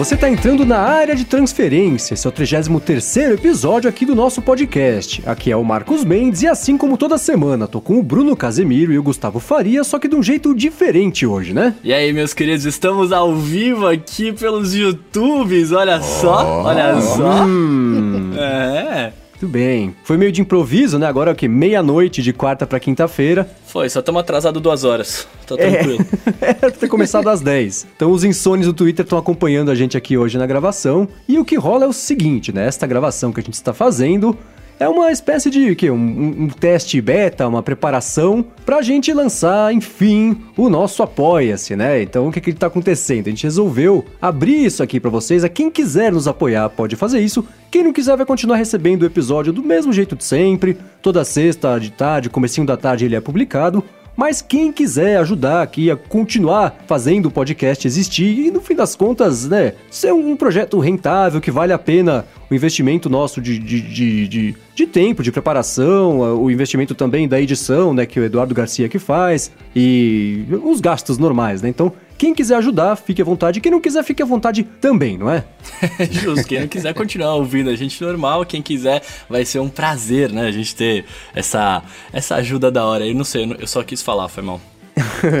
você está entrando na área de transferência. Esse é o 33 episódio aqui do nosso podcast. Aqui é o Marcos Mendes e assim como toda semana, tô com o Bruno Casemiro e o Gustavo Faria, só que de um jeito diferente hoje, né? E aí, meus queridos, estamos ao vivo aqui pelos YouTubes, olha só, olha só. Hum. É. Muito bem. Foi meio de improviso, né? Agora é o quê? Meia-noite de quarta para quinta-feira. Foi, só estamos atrasados duas horas. Tá tranquilo. É, é ter começado às 10. Então os insônios do Twitter estão acompanhando a gente aqui hoje na gravação. E o que rola é o seguinte, né? Esta gravação que a gente está fazendo é uma espécie de que um, um, teste beta, uma preparação para a gente lançar, enfim, o nosso apoia-se, né? Então o que que está acontecendo? A gente resolveu abrir isso aqui para vocês. A quem quiser nos apoiar pode fazer isso. Quem não quiser vai continuar recebendo o episódio do mesmo jeito de sempre. Toda sexta de tarde, comecinho da tarde ele é publicado. Mas quem quiser ajudar aqui a continuar fazendo o podcast existir e no fim das contas, né, ser um projeto rentável que vale a pena o investimento nosso de, de, de, de, de tempo, de preparação, o investimento também da edição, né, que o Eduardo Garcia que faz, e os gastos normais, né? Então, quem quiser ajudar, fique à vontade. Quem não quiser, fique à vontade também, não é? Justo. Quem não quiser continuar ouvindo a gente normal, quem quiser, vai ser um prazer, né? A gente ter essa, essa ajuda da hora. Eu não sei, eu só quis falar, foi mal.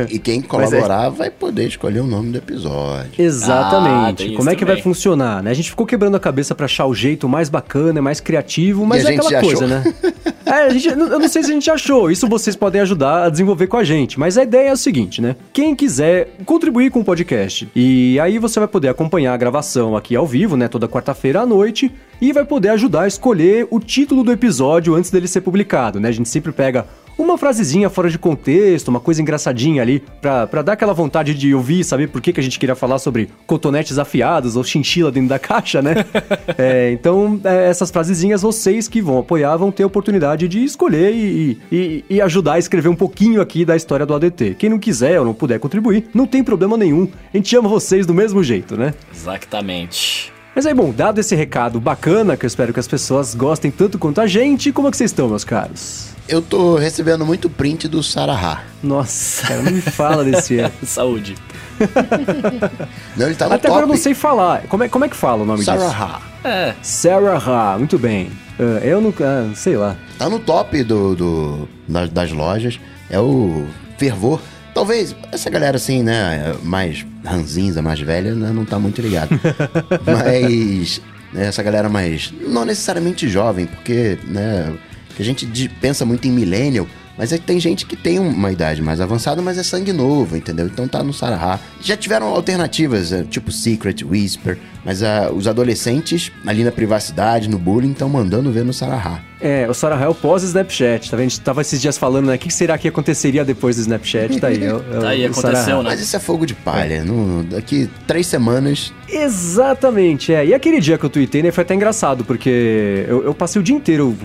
E quem colaborar é... vai poder escolher o nome do episódio. Exatamente. Ah, Como é que também. vai funcionar, né? A gente ficou quebrando a cabeça para achar o jeito mais bacana, mais criativo, mas é aquela coisa, achou. né? é, a gente, eu não sei se a gente achou. Isso vocês podem ajudar a desenvolver com a gente. Mas a ideia é o seguinte, né? Quem quiser contribuir com o podcast, e aí você vai poder acompanhar a gravação aqui ao vivo, né? Toda quarta-feira à noite, e vai poder ajudar a escolher o título do episódio antes dele ser publicado, né? A gente sempre pega uma frasezinha fora de contexto, uma coisa engraçadinha ali, pra, pra dar aquela vontade de ouvir, saber por que, que a gente queria falar sobre cotonetes afiados ou chinchila dentro da caixa, né? é, então, é, essas frasezinhas, vocês que vão apoiar vão ter a oportunidade de escolher e, e, e ajudar a escrever um pouquinho aqui da história do ADT. Quem não quiser ou não puder contribuir, não tem problema nenhum. A gente ama vocês do mesmo jeito, né? Exatamente. Mas aí, bom, dado esse recado bacana, que eu espero que as pessoas gostem tanto quanto a gente, como é que vocês estão, meus caros? Eu tô recebendo muito print do Sarahá. Nossa, cara, não me fala desse Saúde. não, ele tá no Até top. agora eu não sei falar. Como é, como é que fala o nome Sarah disso? Sarah É. Sarah muito bem. Uh, eu não... Uh, sei lá. Tá no top do, do das, das lojas. É o fervor Talvez essa galera assim, né, mais ranzinza, mais velha, né, não tá muito ligada. Mas né, essa galera mais não necessariamente jovem, porque, né, a gente pensa muito em millennial, mas é que tem gente que tem uma idade mais avançada, mas é sangue novo, entendeu? Então tá no Sarahá. Já tiveram alternativas, é, tipo Secret, Whisper, mas uh, os adolescentes ali na privacidade, no bullying, estão mandando ver no Sarahá. É, o Sarahá é o pós-Snapchat, tá vendo? A gente tava esses dias falando, né? O que será que aconteceria depois do Snapchat? Tá aí, é, é tá aí, aconteceu, né? Mas isso é fogo de palha. É. No, daqui três semanas... Exatamente, é. E aquele dia que eu tuitei, né, foi até engraçado, porque eu, eu passei o dia inteiro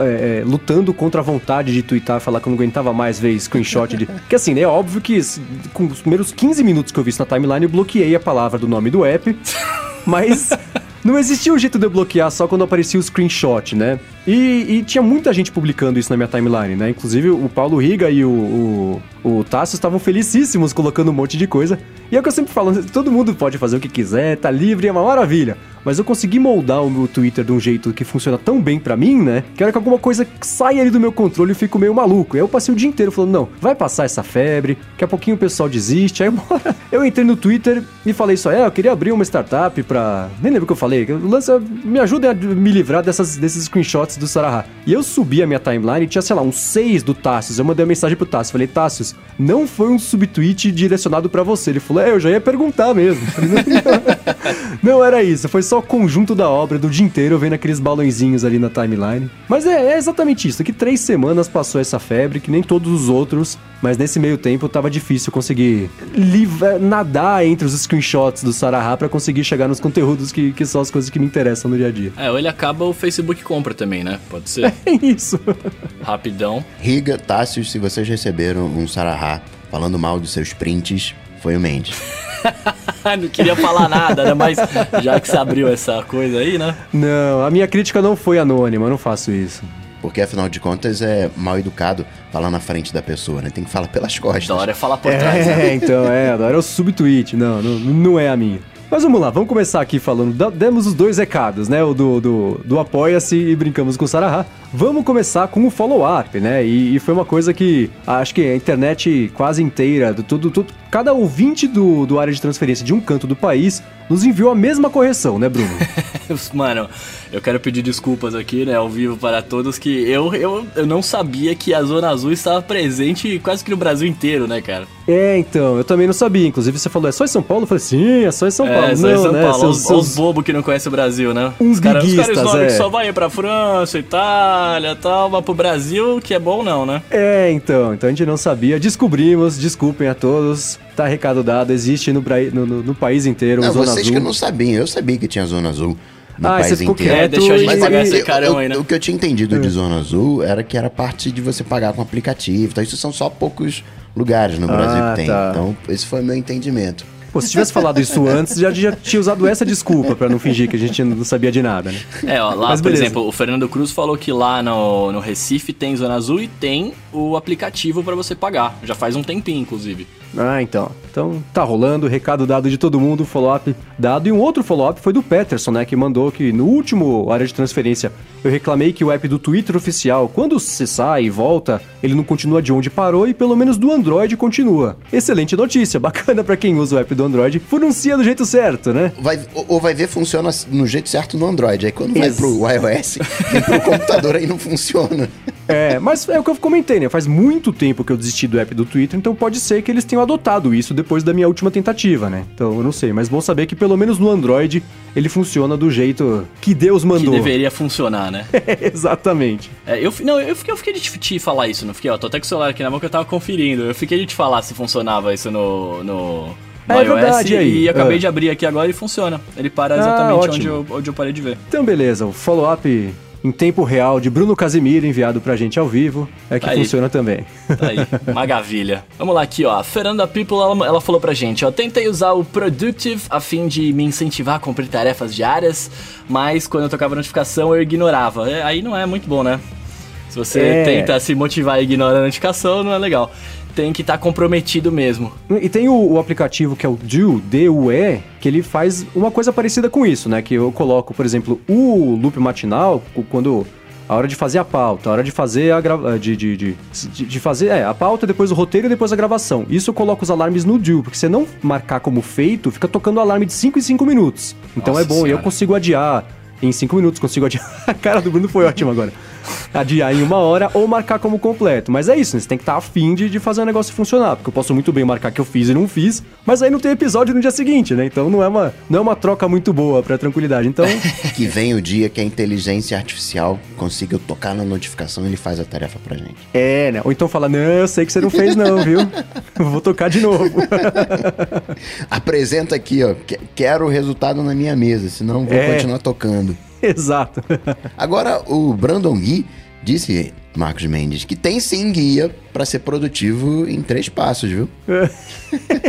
é, é, lutando contra a vontade de twittar, falar que eu não aguentava mais ver screenshot de. Que assim, né? É óbvio que com os primeiros 15 minutos que eu vi isso na timeline, eu bloqueei a palavra do nome do app. Mas não existia um jeito de eu bloquear só quando aparecia o screenshot, né? E, e, tinha muita gente publicando isso na minha timeline, né? Inclusive o Paulo Riga e o, o, o Tasso estavam felicíssimos colocando um monte de coisa. E é o que eu sempre falo, todo mundo pode fazer o que quiser, tá livre, é uma maravilha. Mas eu consegui moldar o meu Twitter de um jeito que funciona tão bem para mim, né? Que era que alguma coisa saia ali do meu controle e fico meio maluco. E aí eu passei o dia inteiro falando, não, vai passar essa febre, daqui a pouquinho o pessoal desiste. Aí eu entrei no Twitter e falei só, é, eu queria abrir uma startup pra... Nem lembro o que eu falei. Lança, me ajuda a me livrar dessas, desses screenshots do Sarahá. E eu subi a minha timeline e tinha, sei lá, uns seis do Tassius. Eu mandei uma mensagem pro Tassius. Falei, Tassius, não foi um subtweet direcionado para você. Ele falou, é, eu já ia perguntar mesmo. Falei, não, não, era isso. Foi só o conjunto da obra do dia inteiro vendo aqueles balãozinhos ali na timeline. Mas é, é exatamente isso. Daqui três semanas passou essa febre, que nem todos os outros. Mas nesse meio tempo tava difícil conseguir nadar entre os screenshots do Sarahá para conseguir chegar nos conteúdos que, que são as coisas que me interessam no dia a dia. É, ou ele acaba o Facebook compra também, né? Pode ser. É isso. Rapidão. Riga, Tássios, se vocês receberam um Sarahá falando mal dos seus prints, foi o Mendes. não queria falar nada, né? Mas já que você abriu essa coisa aí, né? Não, a minha crítica não foi anônima, eu não faço isso. Porque afinal de contas é mal educado falar na frente da pessoa, né? Tem que falar pelas costas. Da hora é falar por é, trás. É, né? então, é, da hora é o subtweet. Não, não, não é a minha. Mas vamos lá, vamos começar aqui falando. da- Demos os dois recados, né? O do, do, do Apoia-se e brincamos com o Sarahá. Vamos começar com o follow-up, né? E, e foi uma coisa que acho que a internet quase inteira, do, tudo, tudo, cada ouvinte do, do área de transferência de um canto do país nos enviou a mesma correção, né, Bruno? Mano, eu quero pedir desculpas aqui, né, ao vivo para todos, que eu, eu, eu não sabia que a Zona Azul estava presente quase que no Brasil inteiro, né, cara? é, então, eu também não sabia. Inclusive, você falou, é só em São Paulo? Eu falei, sim, é só em São Paulo. É, só não, em São né? Paulo, seus- os, seus- os bobos que não conhecem o Brasil, né? Uns os caras os caras é. que só vai pra França, Itália e tal, mas pro Brasil, que é bom não, né? É, então, então a gente não sabia. Descobrimos, desculpem a todos. Tá recado dado, existe no, no, no- no país inteiro Não, Zona vocês Azul. que não sabiam, eu sabia que tinha Zona Azul no Ah, país você ficou inteiro. quieto É, deixou a gente e- pagar esse eu- carão eu- aí, né? O que eu tinha entendido de Zona Azul era que era parte de você pagar com aplicativo. Então, isso são só poucos lugares no Brasil Ah, que tem. tá. Então, esse foi o meu entendimento. Pô, se tivesse falado isso antes, já, já tinha usado essa desculpa pra não fingir que a gente não sabia de nada, né? É, ó, lá, Mas por exemplo, o Fernando Cruz falou que lá no, no Recife tem Zona Azul e tem o aplicativo pra você pagar. Já faz um tempinho, inclusive. Ah, então. Então tá rolando, recado dado de todo mundo, follow-up dado. E um outro follow-up foi do Peterson, né? Que mandou que no último área de transferência eu reclamei que o app do Twitter oficial, quando você sai e volta, ele não continua de onde parou e pelo menos do Android continua. Excelente notícia, bacana pra quem usa o app do Android. Pronuncia do jeito certo, né? Vai, ou- vai ver, funciona no jeito certo no Android. Aí quando vai Ex- pro iOS, vem pro computador aí não funciona. É, mas é o que eu comentei, né? Faz muito tempo que eu desisti do app do Twitter, então pode ser que eles tenham adotado isso depois da minha última tentativa, né? Então eu não sei, mas bom saber que pelo menos no Android ele funciona do jeito que Deus Que mandou. deveria funcionar, né? Exatamente. É, eu, não, eu fiquei, eu fiquei de te- falar isso, não fiquei? Ó, tô até com o celular aqui na mão que eu tava conferindo. Eu fiquei de te falar se funcionava isso no, no, no É iOS verdade, e e acabei Ah. de abrir aqui agora e funciona. Ele para Ah, exatamente onde, ótimo. eu, onde eu parei de ver. Então beleza, o follow-up em tempo real de Bruno Casimiro enviado pra gente ao vivo é que Tá aí. funciona também. Tá aí, maravilha. Vamos lá aqui, ó. A Fernanda People, ela, ela falou pra gente, ó. Tentei usar o Productive a fim de me incentivar a cumprir tarefas diárias, mas quando eu tocava a notificação eu ignorava. É, aí não é muito bom, né? Se você É. tenta se motivar e ignora a notificação, não é legal. Tem que estar comprometido mesmo. E tem o, o aplicativo que é o Due, D-U-E, que ele faz uma coisa parecida com isso, né? Que eu coloco, por exemplo, o loop matinal, quando a hora de fazer a pauta, a hora de fazer a grava... de, de, de, de- de fazer é, a pauta, depois o roteiro e depois a gravação. Isso eu coloco os alarmes no Due, porque se não marcar como feito, fica tocando o alarme de 5 em 5 minutos. Então Nossa é bom, e eu consigo adiar em 5 minutos, consigo adiar. A cara do Bruno foi ótima agora. Adiar em uma hora ou marcar como completo. Mas é isso, né? você tem que estar afim de, de fazer o negócio funcionar. Porque eu posso muito bem marcar que eu fiz e não fiz, mas aí não tem episódio no dia seguinte, né? Então não é uma, não é uma troca muito boa pra tranquilidade. Então, Que vem o dia que a inteligência artificial consiga tocar na notificação e ele faz a tarefa pra gente. é, né? Ou então fala, não, eu sei que você não fez não, viu? Vou tocar de novo. Apresenta aqui, ó. que- Quero o resultado na minha mesa, senão vou É. continuar tocando. Exato. Agora, o Brandon Gui disse, Marcos Mendes, que tem sim guia pra ser produtivo em três passos, viu?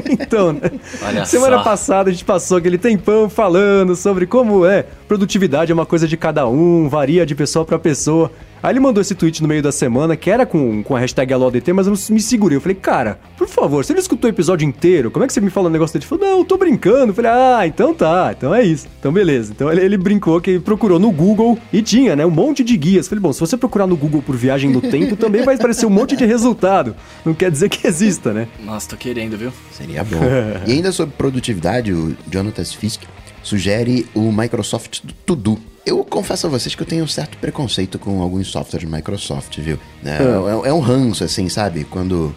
então, né? Olha Semana só. passada a gente passou aquele tempão falando sobre como é produtividade é uma coisa de cada um, varia de pessoa pra pessoa. Aí ele mandou esse tweet no meio da semana, que era com, com a hashtag AloDT, mas eu me segurei. Eu falei, cara, por favor, você não escutou o episódio inteiro? Como é que você me fala um negócio dele? Ele falou, não, eu tô brincando. Eu falei, ah, então tá, então é isso. Então beleza. Então ele, ele brincou que procurou no Google e tinha, né, um monte de guias. Eu falei, bom, se você procurar no Google por viagem no tempo, também vai aparecer um monte de resultado. Não quer dizer que exista, né? Nossa, tô querendo, viu? Seria bom. e ainda sobre produtividade, o Jonathan Fisk sugere o Microsoft To Do. Eu confesso a vocês que eu tenho um certo preconceito com alguns softwares de Microsoft, viu? É, é- é um ranço, assim, sabe? Quando.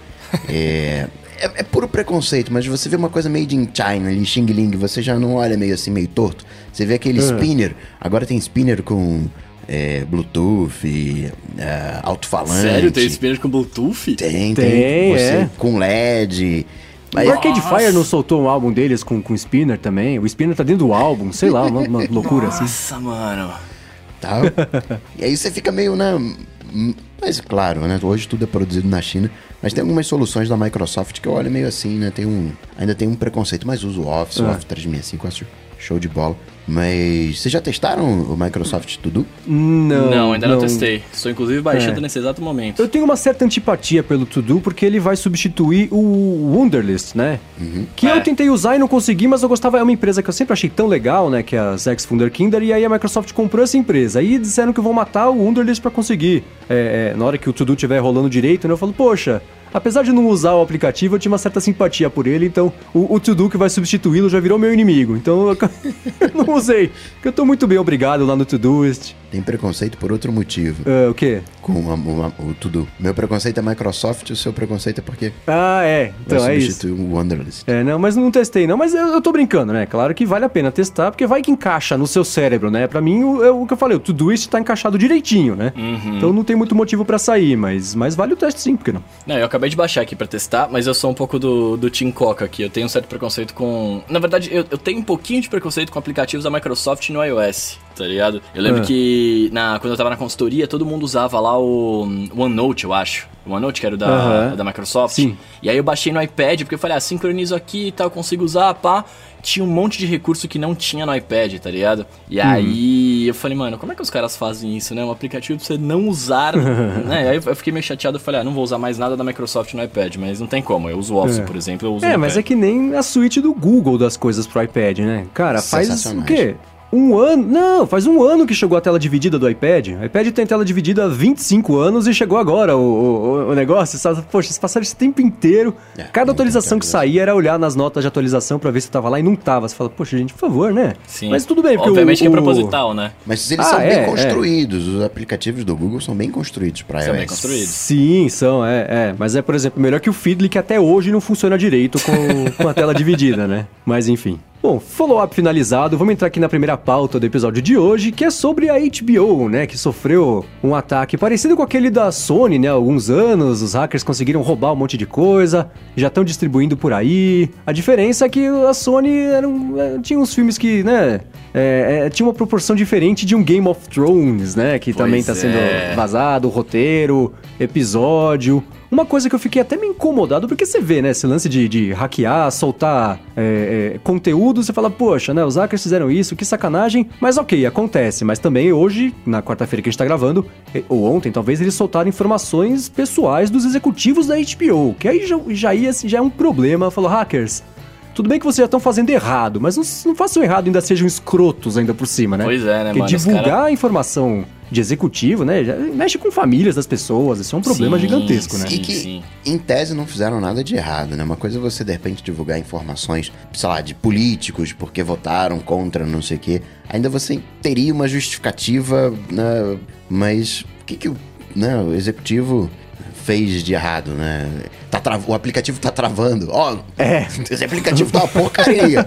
É, é, é puro preconceito, mas você vê uma coisa made in China ali, Xing Ling, você já não olha meio assim, meio torto. Você vê aquele spinner, agora tem spinner com é, Bluetooth, é, alto-falante. Sério, tem spinner com Bluetooth? Tem, tem. Tem, Você é. com LED. Mas- o Arcade Nossa. Fire não soltou um álbum deles com, com Spinner também? O Spinner tá dentro do álbum, sei lá, uma, uma loucura assim. Nossa, mano. Tá? e aí você fica meio, né? hum, Mas claro, né? Hoje tudo é produzido na China. Mas tem algumas soluções da Microsoft que eu olho meio assim, né? Tem um, ainda tem um preconceito, mas uso o Office, o Ah. Office 365, eu acho show de bola. Mas vocês já testaram o Microsoft To Do? Não. Não, ainda não, testei. Estou inclusive baixando É. nesse exato momento. Eu tenho uma certa antipatia pelo To Do porque ele vai substituir o Wunderlist, né? Que É. eu tentei usar e não consegui, mas eu gostava. É uma empresa que eu sempre achei tão legal, né? Que é a Zex Wunderkinder. E aí a Microsoft comprou essa empresa. Aí disseram que vão matar o Wunderlist pra conseguir. É, é, na hora que o To Do estiver rolando direito, né? Eu falo, poxa. Apesar de não usar o aplicativo, eu tinha uma certa simpatia por ele, então o, o To Do que vai substituí-lo já virou meu inimigo. Então eu não usei. Porque eu tô muito bem obrigado lá no Todoist. Tem preconceito por outro motivo. Ah, o quê? Com a- uma- o To Do. Meu preconceito é Microsoft, o seu preconceito é porque Ah, é. Então vai é isso. o Wonderlist. É, não, mas não testei não, mas eu, eu tô brincando, né? Claro que vale a pena testar, porque vai que encaixa no seu cérebro, né? Pra mim, o, é o que eu falei, o Todoist tá encaixado direitinho, né? Então não tem muito motivo pra sair, mas, mas vale o teste sim, por que não? Não, eu acabei de baixar aqui pra testar, mas eu sou um pouco do, do Team Coca aqui. Eu tenho um certo preconceito com. Na verdade, eu, eu tenho um pouquinho de preconceito com aplicativos da Microsoft no iOS, tá ligado? Eu lembro Ah. que na, quando eu tava na consultoria, todo mundo usava lá o hum, OneNote, eu acho. O OneNote, que era o da, Aham. da Microsoft. Sim. E aí eu baixei no iPad, porque eu falei, ah, sincronizo aqui e tal, consigo usar, pá. Tinha um monte de recurso que não tinha no iPad, tá ligado? E aí eu falei, mano, como é que os caras fazem isso, né? Um aplicativo pra você não usar, né? Aí eu fiquei meio chateado, eu falei, ah, não vou usar mais nada da Microsoft no iPad, mas não tem como. Eu uso o Office, É. por exemplo, eu uso É, mas é que nem a suíte do Google das coisas pro iPad, né? Cara, faz o quê? Um ano. Não, faz um ano que chegou a tela dividida do iPad. O iPad tem tela dividida há 25 anos e chegou agora o, o, o negócio. Poxa, eles passaram esse tempo inteiro. É, Cada atualização que saía era olhar nas notas de atualização pra ver se tava lá e não tava. Você fala, poxa, gente, por favor, né? Sim. Mas tudo bem, porque Obviamente o, que é proposital, né? Mas eles Ah, são é, bem é. construídos. Os aplicativos do Google são bem construídos para São bem iOS. construídos. Sim, são, é, é. Mas é, por exemplo, melhor que o Feedly, que até hoje não funciona direito com, com a tela dividida, né? Mas enfim. Bom, follow-up finalizado, vamos entrar aqui na primeira pauta do episódio de hoje, que é sobre a HBO, né? Que sofreu um ataque parecido com aquele da Sony, né? Há alguns anos, os hackers conseguiram roubar um monte de coisa, já estão distribuindo por aí. A diferença é que a Sony era um- é, tinha uns filmes que, né? é, é, tinha uma proporção diferente de um Game of Thrones, né? Que também tá Pois sendo é. vazado, roteiro, episódio. Uma coisa que eu fiquei até meio incomodado, porque você vê, né, esse lance de, de hackear, soltar é, é, conteúdo, você fala, poxa, né, os hackers fizeram isso, que sacanagem. Mas ok, acontece. Mas também hoje, na quarta-feira que a gente tá gravando, eh, ou ontem talvez, eles soltaram informações pessoais dos executivos da HBO, que aí já, já, ia, já é um problema. Falou, hackers, tudo bem que vocês já estão fazendo errado, mas não, não façam errado ainda sejam escrotos ainda por cima, né? Pois é, né, Porque mano? Divulgar cara- a informação de executivo, né? já mexe com famílias das pessoas. Isso é um problema Sim, gigantesco, né? E que, sim. em tese, não fizeram nada de errado, né? Uma coisa é você, de repente, divulgar informações, sei lá, de políticos porque votaram contra não sei o quê. Ainda você teria uma justificativa, né? Mas o que, que o, né, o executivo fez de errado, né? Tá tra- O aplicativo tá travando. Ó, É. esse aplicativo tá uma porcaria.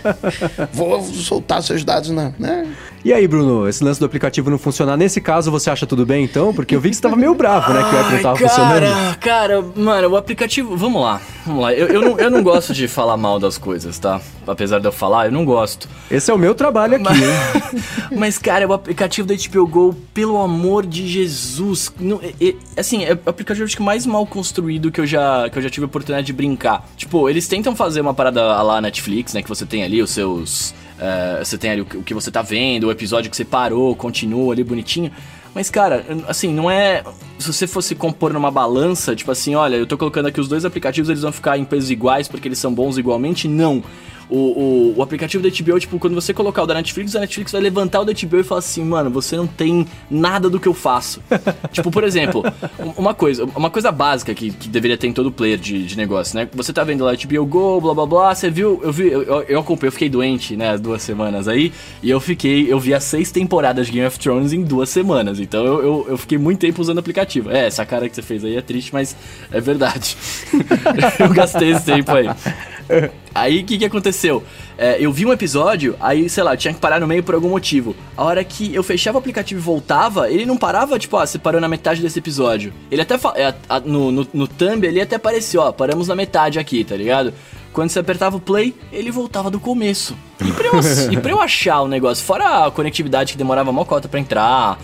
Vou soltar seus dados na... Né? E aí, Bruno, esse lance do aplicativo não funcionar, nesse caso você acha tudo bem então? Porque eu vi que você tava meio bravo, né? Que o app não Ai, tava cara, funcionando. Cara, mano, o aplicativo. Vamos lá, vamos lá. Eu, eu, não, eu não gosto de falar mal das coisas, tá? Apesar de eu falar, eu não gosto. Esse é o meu trabalho aqui, hein? Mas, cara, o aplicativo da HBO Go, pelo amor de Jesus. Não, é- é- assim, é o aplicativo acho que mais mal construído que eu, já, que eu já tive a oportunidade de brincar. Tipo, eles tentam fazer uma parada lá Netflix, né? Que você tem ali os seus. eh, você tem ali o que você tá vendo, o episódio que você parou, continua ali bonitinho. Mas, cara, assim, não é. Se você fosse compor numa balança, tipo assim, olha, eu tô colocando aqui os dois aplicativos, eles vão ficar em pesos iguais porque eles são bons igualmente? Não. O, o, o aplicativo da HBO, tipo, quando você colocar o da Netflix, a Netflix vai levantar o da HBO e falar assim, mano, você não tem nada do que eu faço. tipo, por exemplo, um- uma coisa, uma coisa básica que, que deveria ter em todo player de, de negócio, né? Você tá vendo lá HBO Go, blá blá blá, você viu, eu vi, eu, eu acompanhei, eu fiquei doente, né, as duas semanas aí, e eu fiquei, eu vi as seis temporadas de Game of Thrones em duas semanas, então eu, eu, eu fiquei muito tempo usando o aplicativo. É, essa cara que você fez aí é triste, mas é verdade. eu gastei esse tempo aí. Aí o que, que aconteceu? É, eu vi um episódio, aí, sei lá, eu tinha que parar no meio por algum motivo. A hora que eu fechava o aplicativo e voltava, ele não parava, tipo, ó, você parou na metade desse episódio. Ele até é, a- no, no, no thumb ele até aparecia, ó, paramos na metade aqui, tá ligado? Quando você apertava o play, ele voltava do começo. E pra eu, e pra eu achar o negócio, fora a conectividade que demorava mó cota pra entrar,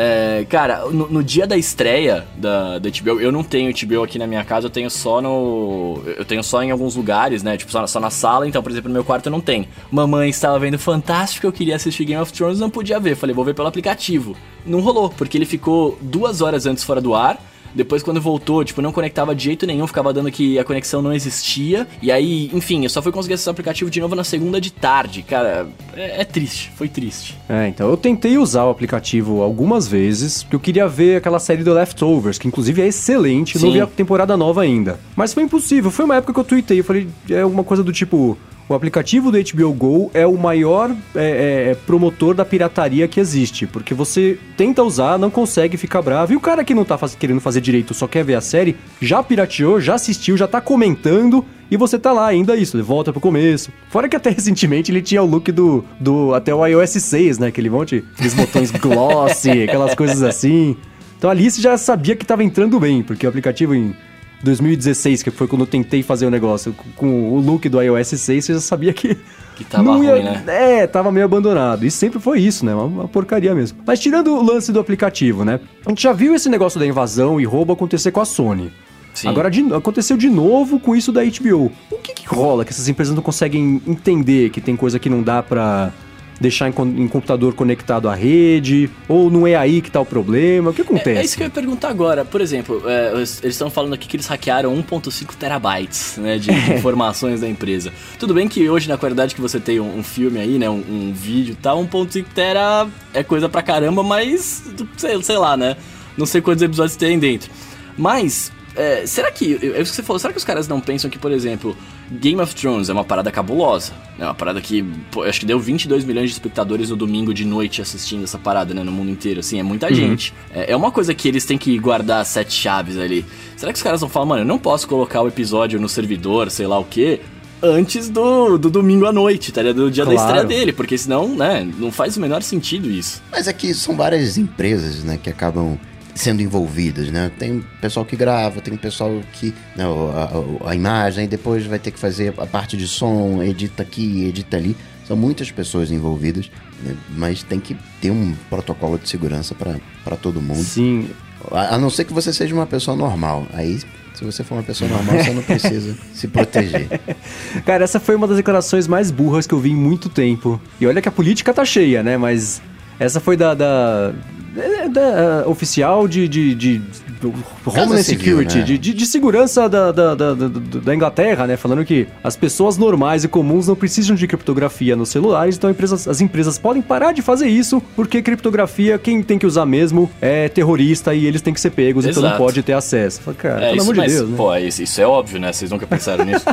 É, cara, no, no, dia da estreia da, da HBO, eu não tenho HBO aqui na minha casa, eu tenho só no. Eu tenho só em alguns lugares, né? Tipo, só, só na sala, então, por exemplo, no meu quarto não tenho. Mamãe estava vendo Fantástico, eu queria assistir Game of Thrones, não podia ver. Falei, vou ver pelo aplicativo. Não rolou, porque ele ficou duas horas antes fora do ar. Depois, quando voltou, tipo, não conectava de jeito nenhum, ficava dando que a conexão não existia. E aí, enfim, eu só fui conseguir acessar o aplicativo de novo na segunda de tarde. Cara, é, é triste, foi triste. É, então eu tentei usar o aplicativo algumas vezes, porque eu queria ver aquela série do Leftovers, que inclusive é excelente, Sim. não vi a temporada nova ainda. Mas foi impossível, foi uma época que eu tuitei, eu falei, é uma coisa do tipo, o aplicativo do HBO Go é o maior é, é, é, promotor da pirataria que existe, porque você tenta usar, não consegue, fica bravo, e o cara que não tá faz, querendo fazer direito, só quer ver a série, já pirateou, já assistiu, já tá comentando, e você tá lá ainda isso, ele volta pro começo. Fora que até recentemente ele tinha o look do, do até o iOS 6, né, aquele monte, aqueles botões glossy, aquelas coisas assim. Então a Alice já sabia que tava entrando bem, porque o aplicativo em 2016, que foi quando eu tentei fazer o negócio, com o look do iOS 6, você já sabia que. Que tava ia, ruim, né? É, tava meio abandonado. E sempre foi isso, né? Uma, uma, porcaria mesmo. Mas tirando o lance do aplicativo, né? A gente já viu esse negócio da invasão e roubo acontecer com a Sony. Sim. Agora de, aconteceu de novo com isso da HBO. O que, que rola que essas empresas não conseguem entender que tem coisa que não dá pra deixar em, em, computador conectado à rede? Ou não é aí que tá o problema? O que acontece? É, é isso que eu ia perguntar agora. Por exemplo, é, eles estão falando aqui que eles hackearam 1.5 terabytes né, de, de informações da empresa. Tudo bem que hoje, na qualidade que você tem um, um filme aí, né, um, um vídeo e tal, 1.5 tera é coisa pra caramba, mas sei, sei lá, né? Não sei quantos episódios tem dentro. Mas é, será que. É isso que você falou, será que os caras não pensam que, por exemplo, Game of Thrones é uma parada cabulosa? É uma parada que, pô, acho que deu 22 milhões de espectadores no domingo de noite assistindo essa parada, né? No mundo inteiro, assim, é muita uhum. gente. É, é, uma coisa que eles têm que guardar sete chaves ali. Será que os caras vão falar, mano, eu não posso colocar o episódio no servidor, sei lá o quê? Antes do, do domingo à noite, tá ligado? Do dia claro. da estreia dele, porque senão, né, não faz o menor sentido isso. Mas é que são várias empresas, né, que acabam sendo envolvidas, né? Tem pessoal que grava, tem pessoal que né, a, a, a, imagem, depois vai ter que fazer a parte de som, edita aqui, edita ali. São muitas pessoas envolvidas, né? mas tem que ter um protocolo de segurança para todo mundo. Sim. A, a não ser que você seja uma pessoa normal. Aí se você for uma pessoa normal, você não precisa se proteger. Cara, essa foi uma das declarações mais burras que eu vi em muito tempo. E olha que a política tá cheia, né? Mas essa foi da, da é, da, uh, oficial de, de, de, de Homeland Security, né? de, de, de, segurança da, da, da, da, Inglaterra, né? Falando que as pessoas normais e comuns não precisam de criptografia nos celulares, então empresas, as empresas podem parar de fazer isso, porque criptografia, quem tem que usar mesmo é terrorista e eles têm que ser pegos, Exato. então não pode ter acesso. Fala, cara, é, pelo isso, amor de Deus, né? Pô, isso, isso é óbvio, né? Vocês nunca pensaram nisso.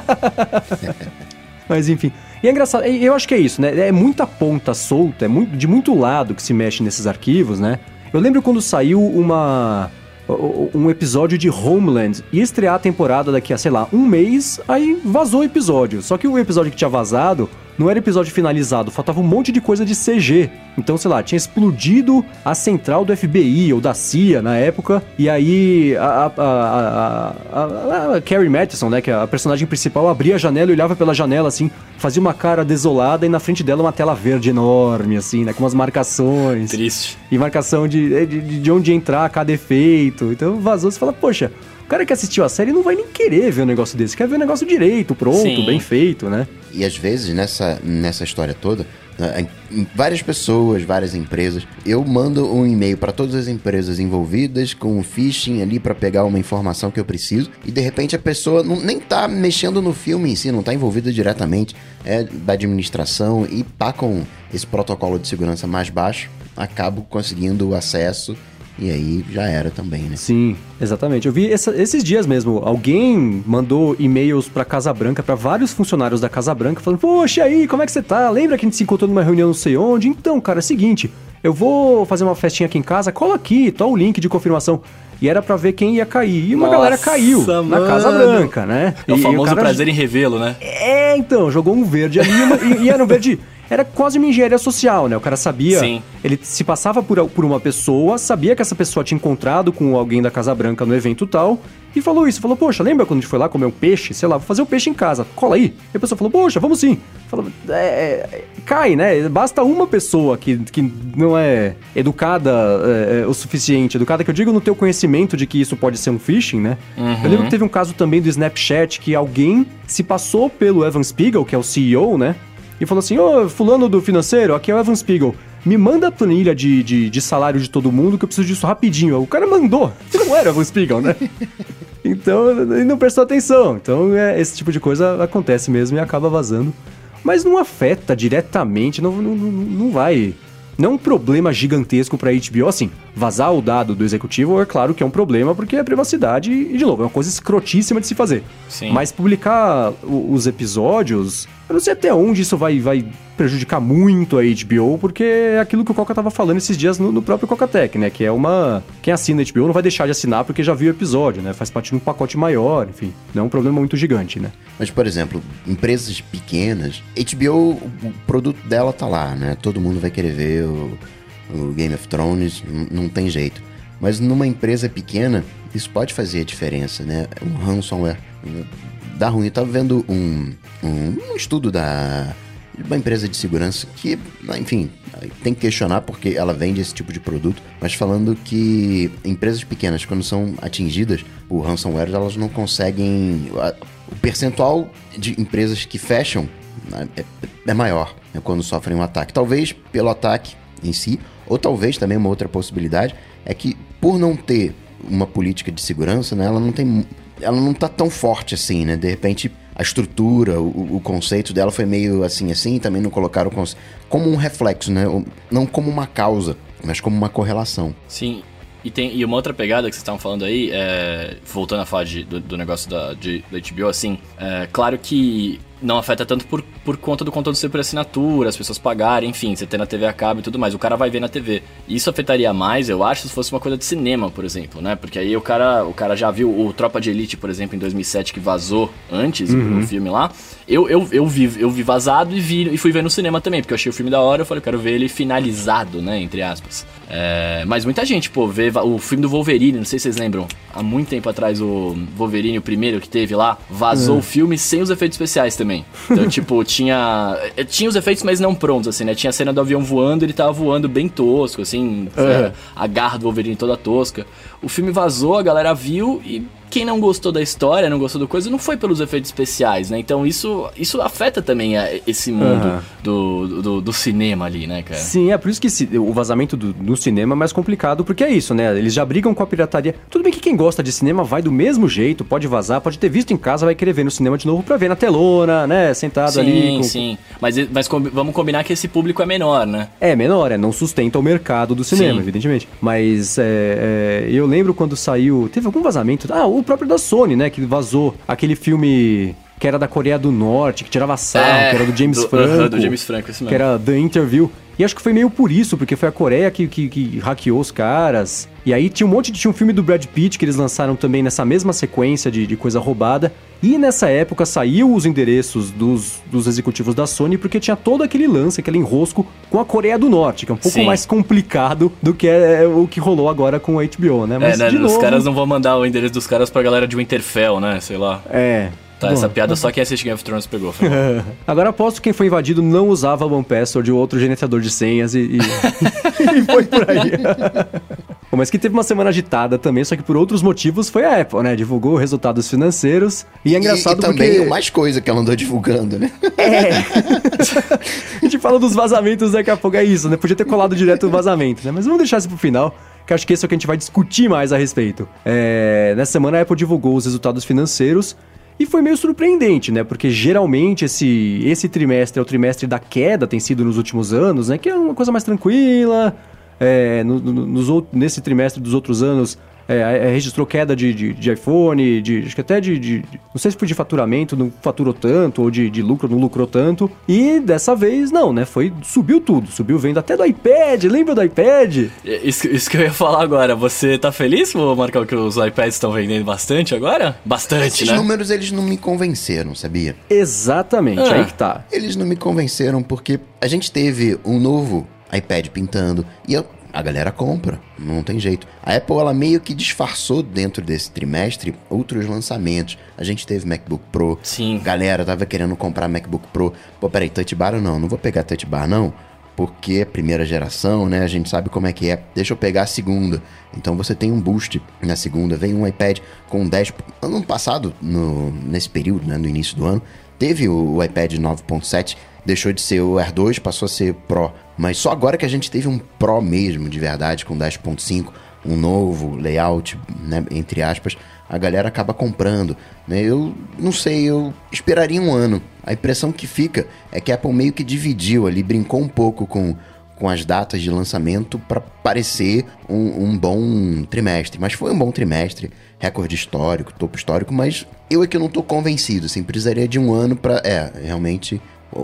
mas enfim. E é engraçado, eu acho que é isso, né? É muita ponta solta, é muito, de muito lado que se mexe nesses arquivos, né? Eu lembro quando saiu uma um episódio de Homeland e estrear a temporada daqui a, sei lá, um mês, aí vazou o episódio. Só que o episódio que tinha vazado não era episódio finalizado, faltava um monte de coisa de CG. Então, sei lá, tinha explodido a central do FBI ou da CIA na época, e aí a, a, a, Carrie Matheson, né, que é a personagem principal, abria a janela e olhava pela janela assim, fazia uma cara desolada e na frente dela uma tela verde enorme, assim, né, com umas marcações. Triste. E marcação de, de, de onde entrar cada efeito. Então vazou, você fala, poxa. O cara que assistiu a série não vai nem querer ver um negócio desse, quer ver um negócio direito, pronto, Sim. bem feito, né? E às vezes, nessa, nessa história toda, né, várias pessoas, várias empresas, eu mando um e-mail para todas as empresas envolvidas com um phishing ali para pegar uma informação que eu preciso e de repente a pessoa não, nem tá mexendo no filme em si, não tá envolvida diretamente, é da administração e tá com esse protocolo de segurança mais baixo, acabo conseguindo acesso e aí já era também, né? Sim, exatamente. Eu vi essa, esses dias mesmo, alguém mandou e-mails pra Casa Branca, para vários funcionários da Casa Branca, falando: Poxa, aí, como é que você tá? Lembra que a gente se encontrou numa reunião não sei onde? Então, cara, é o seguinte, eu vou fazer uma festinha aqui em casa, cola aqui, tá o link de confirmação. E era para ver quem ia cair. E uma Nossa, galera caiu mano. na Casa Branca, né? É o e, famoso o cara... prazer em revê-lo, né? É, então, jogou um verde ali e, e era um verde era quase uma engenharia social, né? O cara sabia. Sim. Ele se passava por, por uma pessoa, sabia que essa pessoa tinha encontrado com alguém da Casa Branca no evento tal, e falou isso. Falou, poxa, lembra quando a gente foi lá comer um peixe? Sei lá, vou fazer o um peixe em casa. Cola aí. E a pessoa falou, poxa, vamos sim. Falou, é, é, cai, né? Basta uma pessoa que, que não é educada é, é, o suficiente. Educada que eu digo no teu conhecimento de que isso pode ser um phishing, né? Uhum. Eu lembro que teve um caso também do Snapchat que alguém se passou pelo Evan Spiegel, que é o CEO, né? E falou assim, ô, oh, fulano do financeiro, aqui é o Evan Spiegel me manda a planilha de, de, de, salário de todo mundo que eu preciso disso rapidinho. O cara mandou. Não era o Evan Spiegel, né? Então, ele não prestou atenção. Então, é, esse tipo de coisa acontece mesmo e acaba vazando. Mas não afeta diretamente, não, não, não vai. Não é um problema gigantesco para HBO, assim, vazar o dado do executivo é claro que é um problema porque é privacidade e, de novo, é uma coisa escrotíssima de se fazer. Sim. Mas publicar o, os episódios, eu não sei até onde isso vai, vai prejudicar muito a HBO, porque é aquilo que o Coca tava falando esses dias no, no próprio Coca-Tech, né? Que é uma. Quem assina a HBO não vai deixar de assinar porque já viu o episódio, né? Faz parte de um pacote maior, enfim. Não é um problema muito gigante, né? Mas, por exemplo, empresas pequenas, HBO, o produto dela tá lá, né? Todo mundo vai querer ver o, o Game of Thrones, não tem jeito. Mas numa empresa pequena, isso pode fazer a diferença, né? Um ransomware dá ruim. Eu tava vendo um, um, um estudo da uma empresa de segurança que, enfim, tem que questionar porque ela vende esse tipo de produto, mas falando que empresas pequenas, quando são atingidas por ransomware, elas não conseguem. O percentual de empresas que fecham né, é, é maior né, quando sofrem um ataque. Talvez pelo ataque em si, ou talvez também uma outra possibilidade é que por não ter uma política de segurança, né, ela não tem ela não tá tão forte assim, né? De repente, a estrutura, o, o conceito dela foi meio assim, assim, também não colocaram como um reflexo, né? Não como uma causa, mas como uma correlação. Sim. E, tem, e uma outra pegada que vocês estavam falando aí, é, voltando a falar de, do, do, negócio da, de, da HBO, assim, é, claro que não afeta tanto por, por conta do conteúdo ser por assinatura, as pessoas pagarem, enfim, você ter na TV a cabo e tudo mais. O cara vai ver na TV. Isso afetaria mais, eu acho, se fosse uma coisa de cinema, por exemplo, né? Porque aí o cara, o cara já viu o Tropa de Elite, por exemplo, em 2007, que vazou antes uhum. o filme lá. Eu, eu, eu, vi, eu vi vazado e, vi, e fui ver no cinema também, porque eu achei o filme da hora. Eu falei, eu quero ver ele finalizado, né? Entre aspas. É, mas muita gente, pô, vê o filme do Wolverine, não sei se vocês lembram. Há muito tempo atrás, o Wolverine, o primeiro que teve lá, vazou uhum. o filme sem os efeitos especiais também. Então, tipo, tinha. Eh, tinha os efeitos, mas não prontos, assim, né? Tinha a cena do avião voando, ele tava voando bem tosco, assim, é. a garra do Wolverine toda tosca. O filme vazou, a galera viu e quem não gostou da história, não gostou do coisa, não foi pelos efeitos especiais, né? Então isso, isso afeta também a, esse mundo uhum. do, do, do, cinema ali, né, cara? Sim, é por isso que o vazamento do, do, cinema é mais complicado, porque é isso, né? Eles já brigam com a pirataria. Tudo bem que quem gosta de cinema vai do mesmo jeito, pode vazar, pode ter visto em casa, vai querer ver no cinema de novo pra ver na telona, né? Sentado sim, ali. Sim, com... sim. Mas, mas vamos combinar que esse público é menor, né? É, menor, é. Não sustenta o mercado do cinema, sim. evidentemente. Mas é, é, eu lembro quando saiu. Teve algum vazamento? Ah, o próprio da Sony, né? Que vazou aquele filme que era da Coreia do Norte, que tirava sarro, é, que era do James do, Franco. Uh do James Franco, mesmo. Que era The Interview. E acho que foi meio por isso, porque foi a Coreia que, que, que, hackeou os caras. E aí tinha um monte de. Tinha um filme do Brad Pitt que eles lançaram também nessa mesma sequência de, de coisa roubada. E nessa época saiu os endereços dos, dos executivos da Sony, porque tinha todo aquele lance, aquele enrosco com a Coreia do Norte, que é um pouco Sim. mais complicado do que é, o que rolou agora com a HBO, né? Mas, é, né? Os caras não vão mandar o endereço dos caras pra galera de Winterfell, né? Sei lá. É. Tá, Bom, essa piada só quem assiste Game of Thrones pegou. Agora aposto que quem foi invadido não usava One Password ou outro gerenciador de senhas e, e... e foi por aí. Bom, mas que teve uma semana agitada também, só que por outros motivos foi a Apple, né? Divulgou resultados financeiros e é engraçado e, e também porque... mais coisa que ela andou divulgando, né? É. a gente fala dos vazamentos daqui a pouco, é isso, né? Podia ter colado direto o vazamento, né? Mas vamos deixar isso pro final que acho que esse é o que a gente vai discutir mais a respeito. É, nessa semana a Apple divulgou os resultados financeiros e foi meio surpreendente, né? Porque geralmente esse, esse trimestre é o trimestre da queda, tem sido nos últimos anos, né? Que é uma coisa mais tranquila. É, no, no, nos, nesse trimestre dos outros anos, é, é, registrou queda de, de, de iPhone, de, acho que até de, de, Não sei se foi de faturamento, não faturou tanto, ou de, de lucro, não lucrou tanto. E dessa vez, não, né? Foi. Subiu tudo. Subiu vendo até do iPad. Lembra do iPad? Isso, isso que eu ia falar agora. Você tá feliz, Marcão, que os iPads estão vendendo bastante agora? Bastante, Esses né? números eles não me convenceram, sabia? Exatamente, Ah. aí que tá. Eles não me convenceram porque a gente teve um novo iPad pintando e eu- a galera compra, não tem jeito. A Apple ela meio que disfarçou dentro desse trimestre outros lançamentos. A gente teve MacBook Pro. Sim. Galera tava querendo comprar MacBook Pro. Pô, peraí, Touch Bar ou não? Não vou pegar Touch Bar não, porque é primeira geração, né? A gente sabe como é que é. Deixa eu pegar a segunda. Então você tem um boost na segunda. Vem um iPad com 10. Ano passado, no, nesse período, né, no início do ano, teve o, o iPad 9.7, deixou de ser o Air 2, passou a ser Pro. Mas só agora que a gente teve um Pro mesmo, de verdade, com 10.5, um novo layout, né, entre aspas, a galera acaba comprando. Né? Eu não sei, eu esperaria um ano. A impressão que fica é que a Apple meio que dividiu ali, brincou um pouco com, com as datas de lançamento para parecer um, um bom trimestre. Mas foi um bom trimestre, recorde histórico, topo histórico, mas eu é que não tô convencido, assim, precisaria de um ano para É, realmente,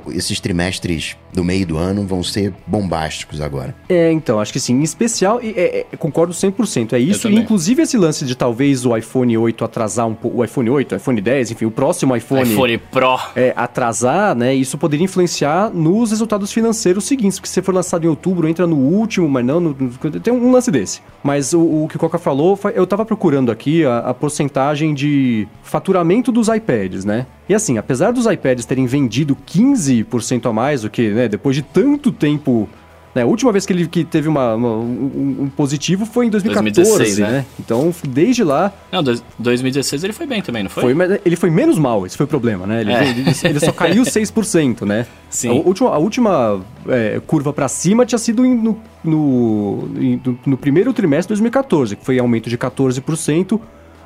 esses trimestres do meio do ano vão ser bombásticos agora. É, então, acho que sim. Em especial, e, é, é, concordo 100%. É isso. também. Inclusive, esse lance de talvez o iPhone 8 atrasar um pouco. O iPhone 8, o iPhone 10, enfim, o próximo iPhone. iPhone Pro. é, atrasar, né? Isso poderia influenciar nos resultados financeiros seguintes, porque se você for lançado em outubro, entra no último, mas não. No, no- tem um lance desse. Mas o, o que o Coca falou, foi- eu tava procurando aqui a, a porcentagem de faturamento dos iPads, né? E assim, apesar dos iPads terem vendido 15% a mais, o que, né, depois de tanto tempo. Né, a última vez que ele que teve uma, uma- um, um positivo foi em 2014, 2016, né? né? Então, desde lá, Não, dois- 2016 ele foi bem também, não foi? foi, mas ele foi menos mal, esse foi o problema, né? Ele, É. ele- ele só caiu 6%, né? Sim. A última, a última é, curva pra cima tinha sido em- no, no, em- no- no primeiro trimestre de 2014, que foi aumento de 14%.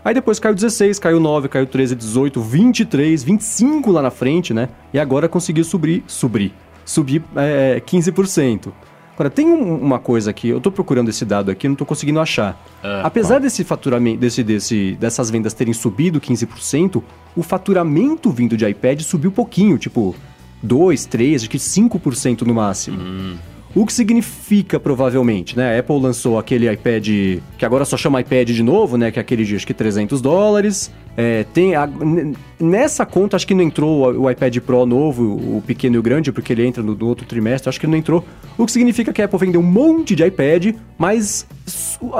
Aí depois caiu 16, caiu 9, caiu 13, 18, 23, 25 lá na frente, né? E agora conseguiu subir, subir, subir é, 15%. Agora, tem um- uma coisa aqui, eu tô procurando esse dado aqui, não tô conseguindo achar. Ah, Apesar desse faturamento, desse, desse, dessas vendas terem subido 15%, o faturamento vindo de iPad subiu pouquinho, tipo 2, 3, acho que 5% no máximo. O que significa, provavelmente, né? A Apple lançou aquele iPad, que agora só chama iPad de novo, né? Que é aquele de, acho que 300 dólares. É, tem a- nessa conta, acho que não entrou o, iPad Pro novo, o pequeno e o grande, porque ele entra no, no outro trimestre, acho que não entrou. O que significa que a Apple vendeu um monte de iPad, mas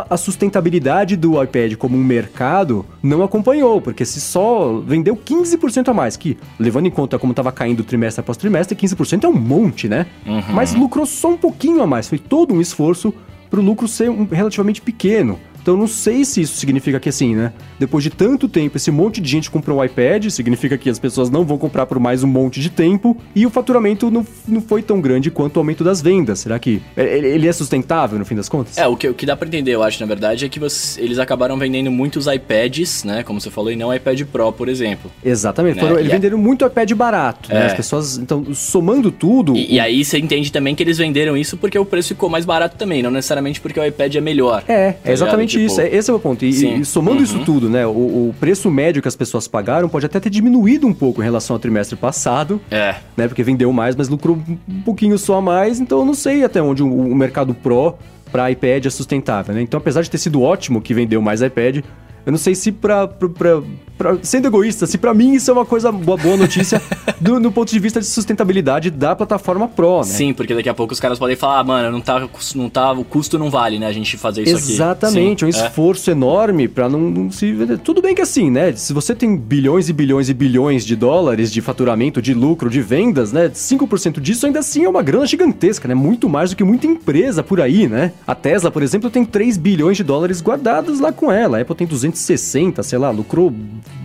a- sustentabilidade do iPad como um mercado não acompanhou, porque se só vendeu 15% a mais, que levando em conta como estava caindo trimestre após trimestre, 15% é um monte, né? Mas lucrou só um pouquinho a mais, foi todo um esforço para o lucro ser um- relativamente pequeno. Então não sei se isso significa que assim, né? Depois de tanto tempo, esse monte de gente comprou um iPad, significa que as pessoas não vão comprar por mais um monte de tempo, e o faturamento não, não foi tão grande quanto o aumento das vendas. Será que ele é sustentável no fim das contas? É, o que, o que dá pra entender, eu acho, na verdade, é que você- eles acabaram vendendo muitos iPads, né? Como você falou, e não iPad Pro, por exemplo. Exatamente. Né? Foram- eles é- venderam muito iPad barato, né? É. As pessoas, então, somando tudo... E, e aí você entende também que eles venderam isso porque o preço ficou mais barato também, não necessariamente porque o iPad é melhor. É, Tá é exatamente isso. Tipo, É, esse é o ponto. E, e somando Uhum. isso tudo, né? O, o preço médio que as pessoas pagaram pode até ter diminuído um pouco em relação ao trimestre passado, É. né? Porque vendeu mais, mas lucrou um pouquinho só a mais. Então eu não sei até onde o, o mercado Pro para iPad é sustentável, né? Então apesar de ter sido ótimo que vendeu mais iPad, eu não sei se pra, pra, pra- pra- sendo egoísta, se pra mim isso é uma coisa boa, boa notícia do, no ponto de vista de sustentabilidade da plataforma Pro, né? Sim, porque daqui a pouco os caras podem falar, ah, mano, não tá, não tá, o custo não vale, né, a gente fazer isso aqui. Exatamente, é um é. esforço enorme pra não, não se vender. Tudo bem que assim, né? Se você tem bilhões e bilhões e bilhões de dólares de faturamento, de lucro, de vendas, né? 5% disso ainda assim é uma grana gigantesca, né? Muito mais do que muita empresa por aí, né? A Tesla, por exemplo, tem 3 bilhões de dólares guardados lá com ela. A Apple tem 260, sei lá, lucrou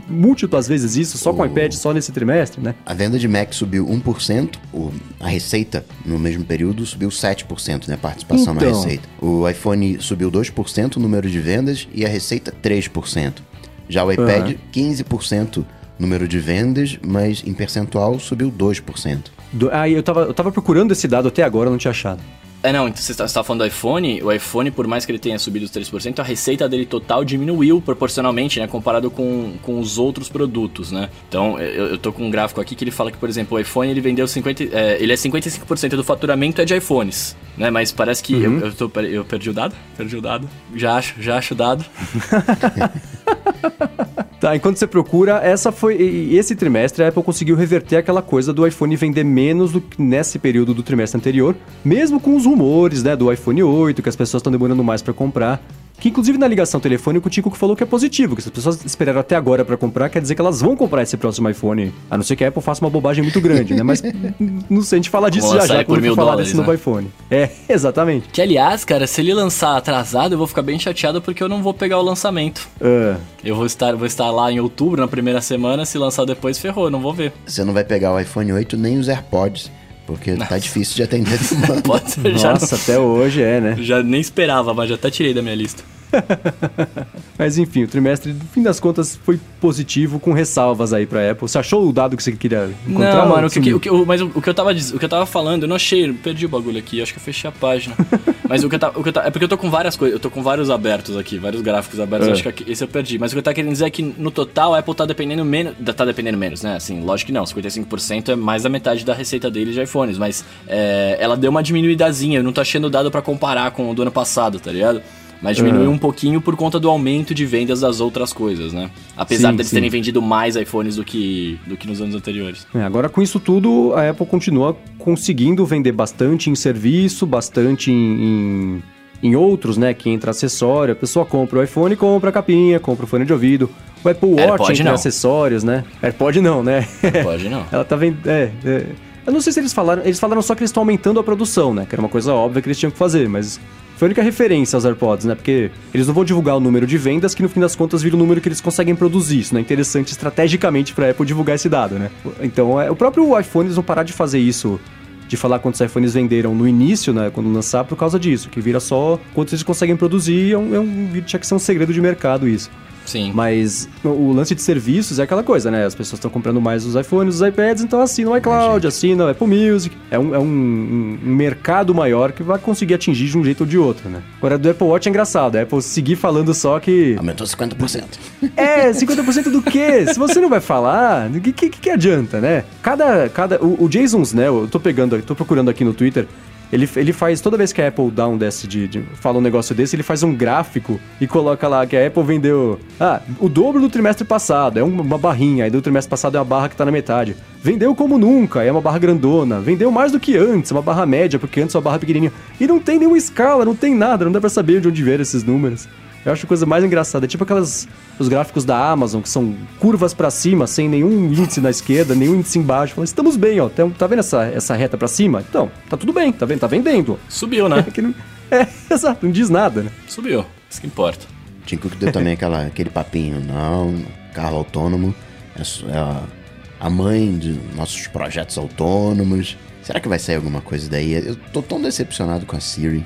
múltiplas vezes isso só com o iPad, só nesse trimestre, né? A venda de Mac subiu 1%, o, a receita no mesmo período subiu 7%, né? A participação na Então. receita. O iPhone subiu 2% o número de vendas e a receita 3%. Já o iPad, 15% número de vendas, mas em percentual subiu 2%. Do, ah, eu tava, eu tava procurando esse dado até agora, eu não tinha achado. É, não, então você está tá falando do iPhone, o iPhone, por mais que ele tenha subido os 3%, a receita dele total diminuiu proporcionalmente, né, comparado com, com os outros produtos, né? Então, eu, eu tô com um gráfico aqui que ele fala que, por exemplo, o iPhone, ele vendeu 50, é, ele é 55% do faturamento é de iPhones, né? Mas parece que uhum. eu, eu, tô, eu perdi o dado? Perdi o dado. Já acho, já acho o dado. Tá, enquanto você procura, essa foi. Esse trimestre a Apple conseguiu reverter aquela coisa do iPhone vender menos do que nesse período do trimestre anterior, mesmo com os rumores, né, do iPhone 8, que as pessoas estão demorando mais para comprar. Que inclusive na ligação telefônica o Tico falou que é positivo, que se as pessoas esperaram até agora para comprar, quer dizer que elas vão comprar esse próximo iPhone. A não ser que a Apple faça uma bobagem muito grande, né? Mas não sei, a gente fala disso Como já já quando for falar desse né? novo iPhone. É, exatamente. Que aliás, cara, se ele lançar atrasado, eu vou ficar bem chateado porque eu não vou pegar o lançamento. Uh. Eu vou estar, vou estar lá em outubro, na primeira semana, se lançar depois, ferrou, não vou ver. Você não vai pegar o iPhone 8 nem os AirPods. Porque tá difícil de atender demanda. Pode ser, Nossa, não... até hoje é, né? Já nem esperava, mas já até tirei da minha lista. Mas enfim, o trimestre, no fim das contas, foi positivo, com ressalvas aí pra Apple. Você achou o dado que você queria encontrar? Não, mano, o que, o que, o, mas o, o, que eu tava, o que eu tava falando, eu não achei, perdi o bagulho aqui, acho que eu fechei a página. mas o que, eu tava, o que eu tava, é porque eu tô com várias coisas, eu tô com vários abertos aqui, vários gráficos abertos, é. acho que esse eu perdi. Mas o que eu tava querendo dizer é que no total a Apple tá dependendo menos, tá dependendo menos, né? Assim, lógico que não, 55% é mais da metade da receita deles de iPhones, mas é, ela deu uma diminuidazinha, eu não tô achando dado para comparar com o do ano passado, tá ligado? Mas diminuiu uhum. um pouquinho por conta do aumento de vendas das outras coisas, né? Apesar sim, deles sim. terem vendido mais iPhones do que, do que nos anos anteriores. É, agora, com isso tudo, a Apple continua conseguindo vender bastante em serviço, bastante em, em, em outros, né? Que entra acessório. A pessoa compra o iPhone, compra a capinha, compra o fone de ouvido. O Apple Watch AirPod entra não. acessórios, né? AirPod não, né? Pode não. Ela tá vendo. É, é. Eu não sei se eles falaram. Eles falaram só que eles estão aumentando a produção, né? Que era uma coisa óbvia que eles tinham que fazer, mas foi a única referência aos AirPods, né? Porque eles não vão divulgar o número de vendas, que no fim das contas vira o número que eles conseguem produzir. Isso não é interessante estrategicamente para a Apple divulgar esse dado, né? Então, é, o próprio iPhone, eles vão parar de fazer isso de falar quantos iPhones venderam no início, né, quando lançar, por causa disso, que vira só quantos eles conseguem produzir, é um, é um, tinha que ser um segredo de mercado isso. Sim. Mas o lance de serviços é aquela coisa, né? As pessoas estão comprando mais os iPhones, os iPads, então assina o iCloud, assina o Apple Music. É, um, é um, um, um, mercado maior que vai conseguir atingir de um jeito ou de outro, né? Agora, do Apple Watch é engraçado. A Apple seguir falando só que... Aumentou 50%. É, 50% do quê? Se você não vai falar, o que, que, que, adianta, né? Cada... cada o, o Jason Snell, eu tô pegando, tô procurando aqui no Twitter... Ele, ele faz, toda vez que a Apple dá um desse de, de, fala um negócio desse, ele faz um gráfico e coloca lá que a Apple vendeu. Ah, o dobro do trimestre passado, é uma barrinha, aí do trimestre passado é uma barra que tá na metade. Vendeu como nunca, é uma barra grandona. Vendeu mais do que antes, uma barra média, porque antes é uma barra pequenininha. E não tem nenhuma escala, não tem nada, não dá pra saber de onde vieram esses números. Eu acho a coisa mais engraçada. É tipo aquelas. Os gráficos da Amazon, que são curvas para cima, sem nenhum índice na esquerda, nenhum índice embaixo. Falando, estamos bem, ó. Tá, tá vendo essa, essa reta para cima? Então, tá tudo bem, tá vendo? Tá vendendo. Subiu, né? É, é, exato, não diz nada, né? Subiu, isso que importa. Tim Cook deu também aquela, aquele papinho, não, carro autônomo é, é a, a mãe de nossos projetos autônomos. Será que vai sair alguma coisa daí? Eu tô tão decepcionado com a Siri.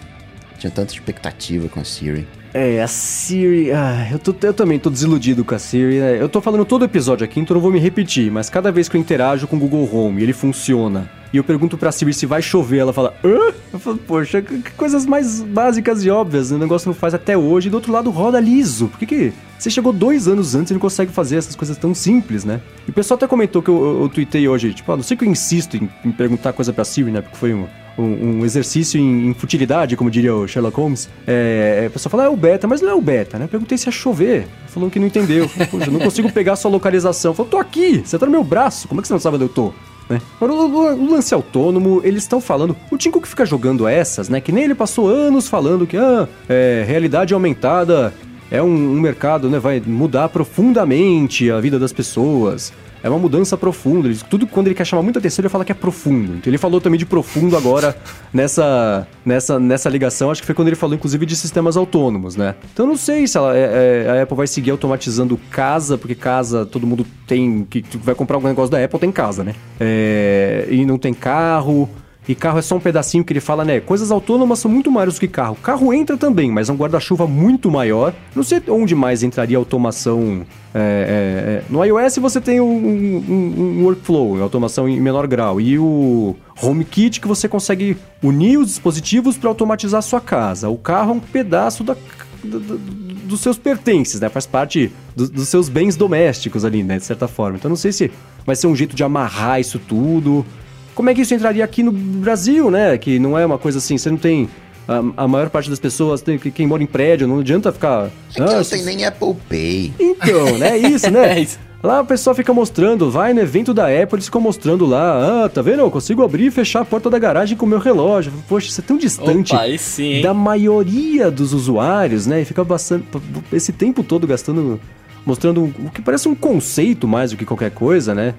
Tinha tanta expectativa com a Siri. É, a Siri. Ah, eu, tô, eu também tô desiludido com a Siri. Né? Eu tô falando todo episódio aqui, então não vou me repetir, mas cada vez que eu interajo com o Google Home ele funciona, e eu pergunto pra Siri se vai chover, ela fala, hã? Eu falo, poxa, que coisas mais básicas e óbvias, o negócio não faz até hoje, e do outro lado roda liso. Por que que você chegou dois anos antes e não consegue fazer essas coisas tão simples, né? E o pessoal até comentou que eu, eu, eu hoje, tipo, ah, não sei que eu insisto em, em perguntar coisa pra Siri, né? Porque foi um, um, um exercício em, em, futilidade, como diria o Sherlock Holmes. É, a pessoa fala, ah, é o beta, mas não é o beta, né? Perguntei se ia chover. Falou que não entendeu. Poxa, não consigo pegar sua localização. Falou, tô aqui, você tá no meu braço, como é que você não sabe onde eu tô? Né? o, o, lance autônomo, eles estão falando. O Tim que fica jogando essas, né? Que nem ele passou anos falando que ah, é, realidade aumentada é um, um mercado, né? Vai mudar profundamente a vida das pessoas é uma mudança profunda. Ele, tudo quando ele quer chamar muita atenção, ele fala que é profundo. Então ele falou também de profundo agora nessa, nessa, nessa ligação. Acho que foi quando ele falou, inclusive, de sistemas autônomos, né? Então não sei se ela, é, é, a Apple vai seguir automatizando casa, porque casa todo mundo tem. que vai comprar algum negócio da Apple, tem casa, né? É, e não tem carro. E carro é só um pedacinho que ele fala, né? Coisas autônomas são muito maiores do que carro. Carro entra também, mas é um guarda-chuva muito maior. Não sei onde mais entraria automação. É, é, é. No iOS você tem um, um, um workflow, automação em menor grau. E o HomeKit que você consegue unir os dispositivos para automatizar a sua casa. O carro é um pedaço da, do, do, dos seus pertences, né? Faz parte do, dos seus bens domésticos ali, né? De certa forma. Então não sei se vai ser um jeito de amarrar isso tudo. Como é que isso entraria aqui no Brasil, né? Que não é uma coisa assim, você não tem. A, a maior parte das pessoas tem quem mora em prédio, não adianta ficar. É ah, não tem nem Apple Pay. Então, né? Isso, né? é isso. Lá o pessoal fica mostrando, vai no evento da Apple, eles ficam mostrando lá, ah, tá vendo? Eu consigo abrir e fechar a porta da garagem com o meu relógio. Poxa, isso é tão distante Opa, sim, da maioria dos usuários, né? E fica bastante, esse tempo todo gastando, mostrando o que parece um conceito mais do que qualquer coisa, né?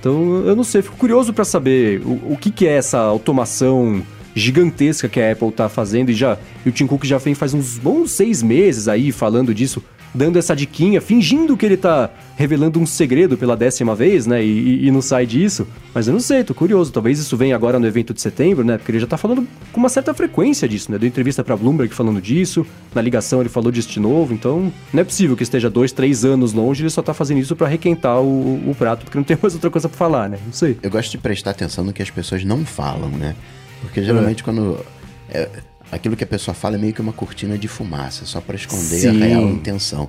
Então, eu não sei, fico curioso para saber o, o que, que é essa automação gigantesca que a Apple tá fazendo e já e o Tim Cook já vem faz uns bons seis meses aí falando disso dando essa diquinha, fingindo que ele tá revelando um segredo pela décima vez, né? E, e, e, não sai disso. Mas eu não sei, tô curioso. Talvez isso venha agora no evento de setembro, né? Porque ele já tá falando com uma certa frequência disso, né? Deu entrevista pra Bloomberg falando disso, na ligação ele falou disso de novo. Então, não é possível que esteja dois, três anos longe ele só tá fazendo isso para requentar o, o, prato, porque não tem mais outra coisa pra falar, né? Não sei. Eu gosto de prestar atenção no que as pessoas não falam, né? Porque geralmente é. quando. É, aquilo que a pessoa fala é meio que uma cortina de fumaça, só para esconder Sim. a real intenção.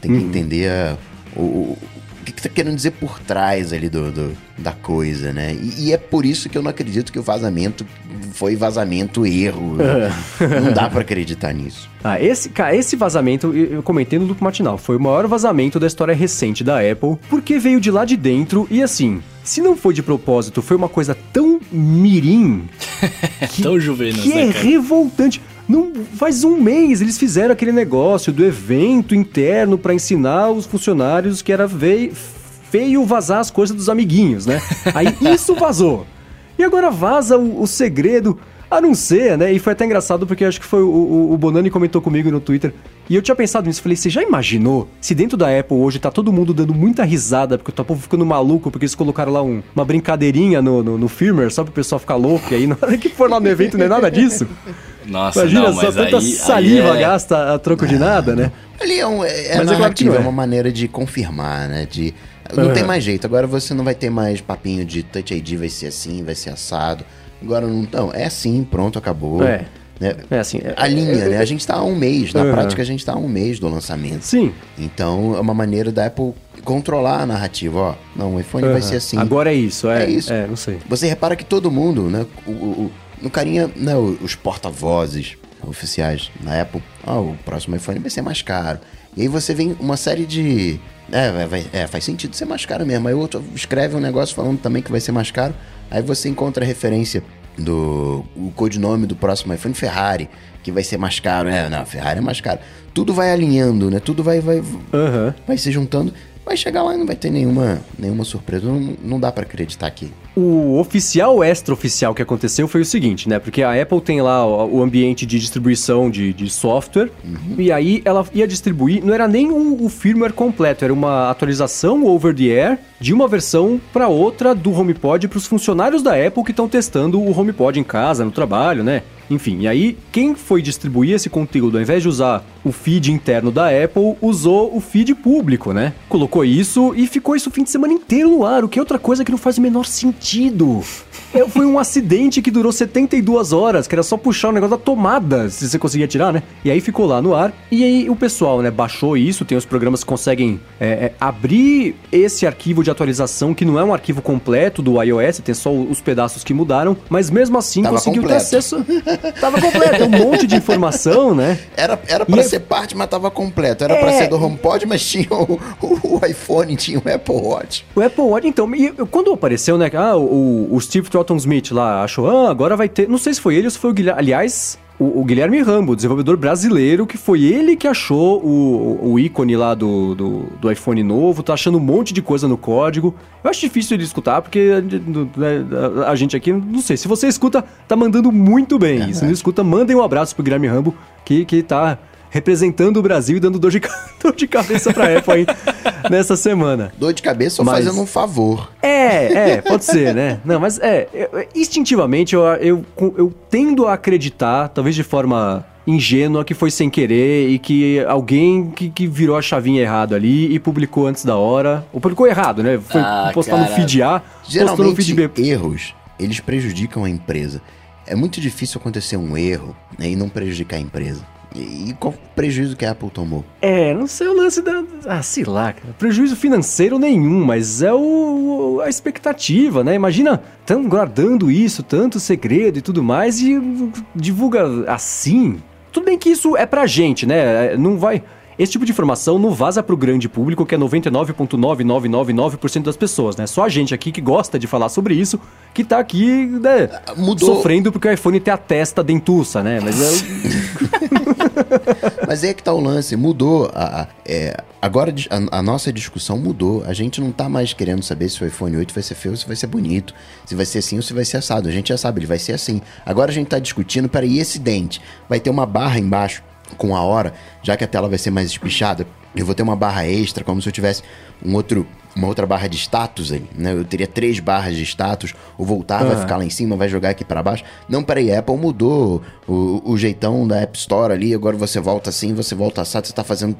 Tem que uhum. entender a, o, o, que, que tá querendo dizer por trás ali do, do da coisa, né? E, e, é por isso que eu não acredito que o vazamento foi vazamento erro. não dá para acreditar nisso. Ah, esse, cara, esse vazamento, eu comentei no Loop Matinal, foi o maior vazamento da história recente da Apple, porque veio de lá de dentro e assim, se não foi de propósito, foi uma coisa tão mirim. que, tão juvenil, Que né, é revoltante. Não, faz um mês eles fizeram aquele negócio do evento interno para ensinar os funcionários que era veio, feio vazar as coisas dos amiguinhos, né? Aí isso vazou. E agora vaza o, o segredo. A não ser, né? E foi até engraçado porque acho que foi o, o, o, Bonani comentou comigo no Twitter. E eu tinha pensado nisso. Falei, você já imaginou se dentro da Apple hoje tá todo mundo dando muita risada porque o povo ficando maluco porque eles colocaram lá um, uma brincadeirinha no, no, no firmware só pro pessoal ficar louco. E aí na hora que for lá no evento não é nada disso. Nossa, Imagina não, só tanta aí, saliva aí é... gasta a troco de nada, né? Ali é, um, é, é narrativa, é. é uma maneira de confirmar, né? De, não uhum. tem mais jeito. Agora você não vai ter mais papinho de Touch ID vai ser assim, vai ser assado. Agora não, não é assim, pronto, acabou. É. Né? É assim, é, a linha, é, né? A gente está há um mês, na uhum. prática a gente está há um mês do lançamento. Sim. Então é uma maneira da Apple controlar a narrativa, ó. Não, o iPhone uhum. vai ser assim. Agora é isso, é, é isso. É, não sei. Você repara que todo mundo, né? O, o, no carinha, né, os porta-vozes oficiais na Apple, ó, o próximo iPhone vai ser mais caro. E aí você vem uma série de. É, vai, é, faz sentido ser mais caro mesmo. Aí o outro escreve um negócio falando também que vai ser mais caro. Aí você encontra a referência do o codinome do próximo iPhone Ferrari, que vai ser mais caro. É, não, Ferrari é mais caro. Tudo vai alinhando, né? Tudo vai vai, uhum. vai se juntando. Vai chegar lá e não vai ter nenhuma, nenhuma surpresa. Não, não dá para acreditar que. O oficial extra-oficial que aconteceu foi o seguinte, né? Porque a Apple tem lá o, ambiente de distribuição de, de software, uhum. e aí ela ia distribuir, não era nem o, o firmware completo, era uma atualização over the air de uma versão para outra do HomePod para os funcionários da Apple que estão testando o HomePod em casa, no trabalho, né? Enfim, e aí quem foi distribuir esse conteúdo, ao invés de usar o feed interno da Apple, usou o feed público, né? Colocou isso e ficou isso o fim de semana inteiro no ar, o que é outra coisa que não faz o menor sentido. É, foi um acidente que durou 72 horas, que era só puxar o negócio da tomada, se você conseguia tirar, né? E aí ficou lá no ar. E aí o pessoal, né, baixou isso, tem os programas que conseguem é, é, abrir esse arquivo de atualização, que não é um arquivo completo do iOS, tem só os pedaços que mudaram, mas mesmo assim Tava conseguiu completo. ter acesso. Tava completo, é um monte de informação, né? Era, era pra e ser parte, mas tava completo. Era é... pra ser do HomePod, mas tinha o, o, o, iPhone, tinha o Apple Watch. O Apple Watch, então, e, quando apareceu, né? Ah, o, o Steve Trotton Smith lá achou, ah, agora vai ter. Não sei se foi ele ou se foi o Guilherme. Aliás, o, o, Guilherme Rambo, desenvolvedor brasileiro, que foi ele que achou o, o ícone lá do, do, do, iPhone novo, tá achando um monte de coisa no código. Eu acho difícil ele escutar, porque né, a, gente aqui, não sei, se você escuta, tá mandando muito bem. É, se não escuta, mandem um abraço pro Guilherme Rambo, que, que tá representando o Brasil e dando dor de, dor de cabeça pra Apple aí. Nessa semana. Dor de cabeça ou Mas- fazendo um favor. É, é, pode ser, né? Não, mas é, eu- instintivamente eu, eu, eu tendo a acreditar, talvez de forma ingênua, que foi sem querer e que alguém que, que virou a chavinha errado ali e publicou antes da hora. Ou publicou errado, né? Foi Ah, postar no feed A, postou no Geralmente, feed B. erros, eles prejudicam a empresa. É muito difícil acontecer um erro né, e não prejudicar a empresa. E, qual prejuízo que a Apple tomou? É, não sei o lance da. Ah, sei lá, cara. Prejuízo financeiro nenhum, mas é o, a expectativa, né? Imagina, tão guardando isso, tanto segredo e tudo mais, e divulga assim. Tudo bem que isso é pra gente, né? É, Não vai. Esse tipo de informação não vaza pro grande público, que é 99,9999% das pessoas, né? Só a gente aqui que gosta de falar sobre isso, que tá aqui, né? Mudou. Sofrendo porque o iPhone tem a testa dentuça, né? Mas é. Mas é que tá o lance, mudou. A, a- é, agora a, a nossa discussão mudou. A gente não tá mais querendo saber se o iPhone 8 vai ser feio ou se vai ser bonito, se vai ser assim ou se vai ser assado. A gente já sabe, ele vai ser assim. Agora a gente tá discutindo, peraí, esse dente? Vai ter uma barra embaixo com a hora, já que a tela vai ser mais espichada. Eu vou ter uma barra extra, como se eu tivesse um outro, uma outra barra de status aí, né? Eu teria três barras de status, o voltar vai Ah. ficar lá em cima, vai jogar aqui pra baixo. Não, peraí, a Apple mudou o, o jeitão da App Store ali, agora você volta assim, você volta assado, você tá fazendo...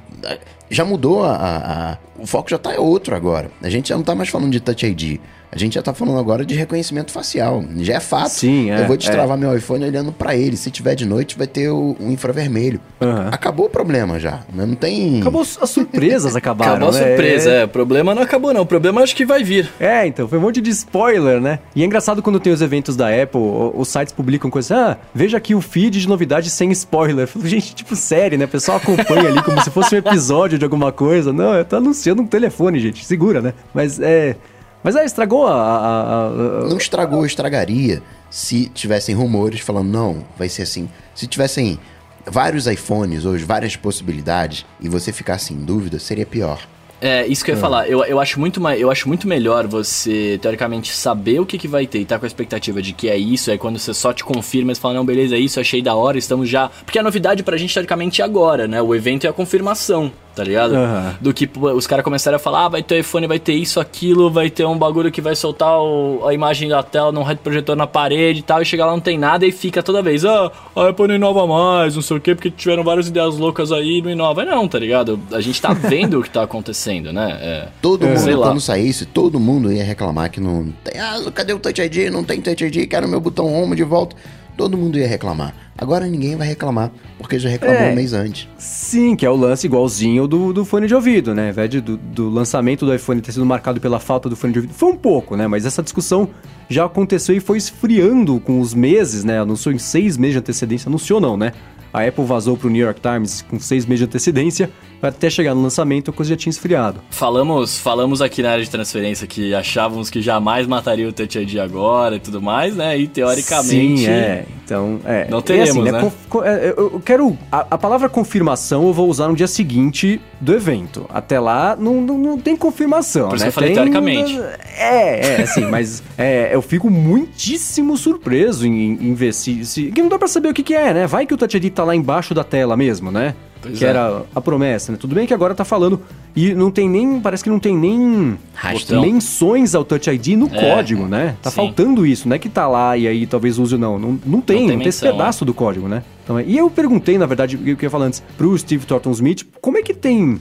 Já mudou a, a- a- O foco já tá outro agora. A gente já não tá mais falando de Touch ID. A gente já tá falando agora de reconhecimento facial. Já é fato. Sim, é, Eu vou destravar meu iPhone olhando pra ele. Se tiver de noite, vai ter o, o infravermelho. Aham. Acabou o problema já. né? Não tem... Acabou, as surpresas acabaram. Acabou a né? surpresa, é. O problema não acabou, não. O problema acho que vai vir. É, então, foi um monte de spoiler, né? E é engraçado quando tem os eventos da Apple, os sites publicam coisas, ah, veja aqui o feed de novidades sem spoiler. Eu falo, Gente, tipo, série, né? O pessoal acompanha ali como se fosse um episódio de alguma coisa. Não, eu tô anunciando um telefone, gente, segura, né? Mas é... Mas é, estragou a... a- a- a- Não estragou, estragaria se tivessem rumores falando, não, vai ser assim. Se tivessem vários iPhones hoje, várias possibilidades, e você ficasse em dúvida, seria pior. É, isso que eu ia falar. Eu, eu, acho muito mais, eu acho muito melhor você, teoricamente, saber o que, que vai ter e tá com a expectativa de que é isso. Aí quando você só te confirma, você fala, não, beleza, é isso, achei da hora, estamos já. Porque a novidade pra gente, teoricamente, é agora, né? O evento é a confirmação, tá ligado? Aham. Do que os caras começaram a falar, ah, vai ter iPhone, vai ter isso, aquilo, vai ter um bagulho que vai soltar o- a imagem da tela num retroprojetor na parede e tal, e chega lá não tem nada e fica toda vez, ah, a Apple não inova mais, não sei o quê, porque tiveram várias ideias loucas aí e não inova. Não, tá ligado? A gente tá vendo o que tá acontecendo, né? É. Todo É. Sei mundo, lá. quando saísse, todo mundo ia reclamar que não tem. Ah, cadê o Touch ID? Não tem Touch ID, quero meu botão home de volta. Todo mundo ia reclamar. Agora ninguém vai reclamar, porque já reclamou É. um mês antes. Sim, que é o lance igualzinho do, do fone de ouvido, né? Ao do, do lançamento do iPhone ter sido marcado pela falta do fone de ouvido, foi um pouco, né? Mas essa discussão já aconteceu e foi esfriando com os meses, né? Anunciou em seis meses de antecedência. Anunciou não, né? A Apple vazou pro New York Times com seis meses de antecedência, até chegar no lançamento a coisa já tinha esfriado. Falamos, falamos aqui na área de transferência que achávamos que jamais mataria o Touch ID agora e tudo mais, né? E teoricamente. Sim, é. Então, é. Não teremos, né? conf- co- é, eu quero. A, a palavra confirmação eu vou usar no dia seguinte do evento. Até lá não, não, não tem confirmação. Por isso né? eu falei Tem- teoricamente. É, é, assim, mas é, eu fico muitíssimo surpreso em, em ver se, se. Que não dá pra saber o que, que é, né? Vai que o Touch ID tá lá embaixo da tela mesmo, né? Pois que é. era a promessa, né? Tudo bem que agora tá falando. E não tem nem. Parece que não tem nem. Rastro. Menções ao Touch ID no É, código, né? Tá sim. faltando isso, não é que tá lá e aí talvez use ou não. Não, não tem, não tem tem, esse menção, pedaço do código, né? Então, é- e eu perguntei, na verdade, o que eu ia falar antes, pro Steve Thornton Smith, como é que tem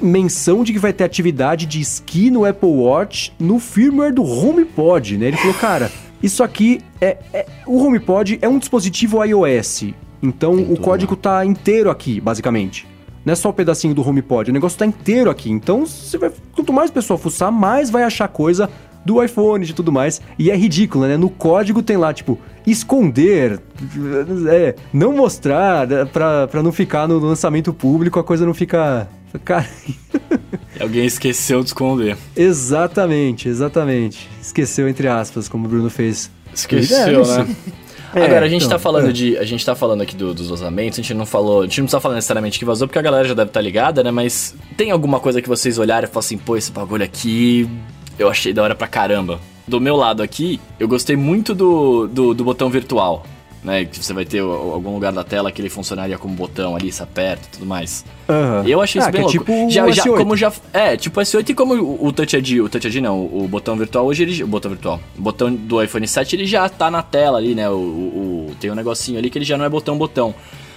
menção de que vai ter atividade de esqui no Apple Watch no firmware do HomePod, né? Ele falou, cara, isso aqui é, é- o HomePod é um dispositivo iOS, então o tudo código tá inteiro aqui, basicamente. Não é só o pedacinho do HomePod, o negócio tá inteiro aqui. Então, vai, quanto mais pessoa fuçar, mais vai achar coisa do iPhone e tudo mais. E é ridículo, né? No código tem lá, tipo, esconder, é, não mostrar, né, pra, pra não ficar no lançamento público, a coisa não fica... Cara, Alguém esqueceu de esconder. exatamente, exatamente. Esqueceu, entre aspas, como o Bruno fez. Esqueceu, É, né? É, Agora, a gente então, tá falando é. de. A gente tá falando aqui do- dos vazamentos, a gente não falou. A gente não precisa falar necessariamente que vazou, porque a galera já deve estar ligada, né? Mas tem alguma coisa que vocês olharam e falaram assim, pô, esse bagulho aqui eu achei da hora pra caramba. Do meu lado aqui, eu gostei muito do, do, do botão virtual. Né? Que você vai ter algum lugar da tela que ele funcionaria como botão ali, se aperta e tudo mais. Aham. Eu achei isso Ah, bem que é louco. tipo o já, já, S8. como já, é, tipo o S8 e como o, o Touch ID, o Touch ID não, o, o botão virtual hoje ele, o botão virtual, o botão do iPhone 7 ele já tá na tela ali, né? O, o- o- tem um negocinho ali que ele já não é botão botão.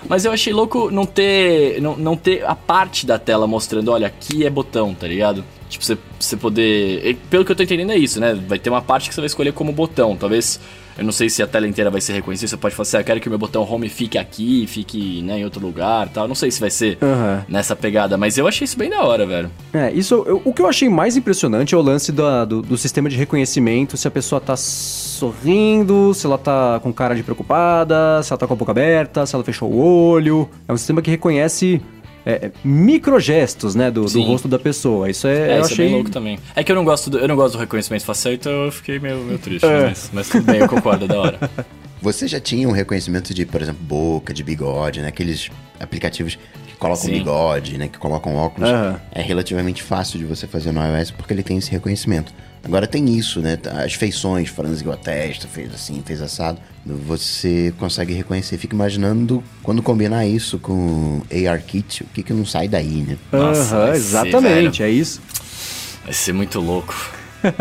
Mas eu achei louco não ter não, não ter a parte da tela mostrando, olha, aqui é botão, tá ligado? Tipo, você, você poder. e Pelo que eu tô entendendo é isso, né? Vai ter uma parte que você vai escolher como botão. Talvez. Eu não sei se a tela inteira vai ser reconhecida. Você pode falar assim, ah, eu quero que o meu botão home fique aqui, fique né, em outro lugar tal. Não sei se vai ser Aham. nessa pegada, mas eu achei isso bem da hora, velho. É, isso, eu- o que eu achei mais impressionante é o lance da- do, do sistema de reconhecimento, se a pessoa tá sorrindo, se ela tá com cara de preocupada, se ela tá com a boca aberta, se ela fechou o olho. É um sistema que reconhece é, microgestos, né, do, do rosto da pessoa. Isso é, É, eu isso achei... é bem louco também. É que eu não gosto do, eu não gosto do reconhecimento facial, então eu fiquei meio, meio triste. É. Mas, mas tudo bem, eu concordo, é da hora. Você já tinha um reconhecimento de, por exemplo, boca, de bigode, né? Aqueles aplicativos que colocam Sim. bigode, né? Que colocam óculos. Aham. É relativamente fácil de você fazer no iOS porque ele tem esse reconhecimento. Agora tem isso, né? As feições, franziu a testa, fez assim, fez assado. Você consegue reconhecer. Fica imaginando quando combinar isso com ARKit, o que que não sai daí, né? Nossa, Aham, vai ser, exatamente, é isso. Vai ser muito louco.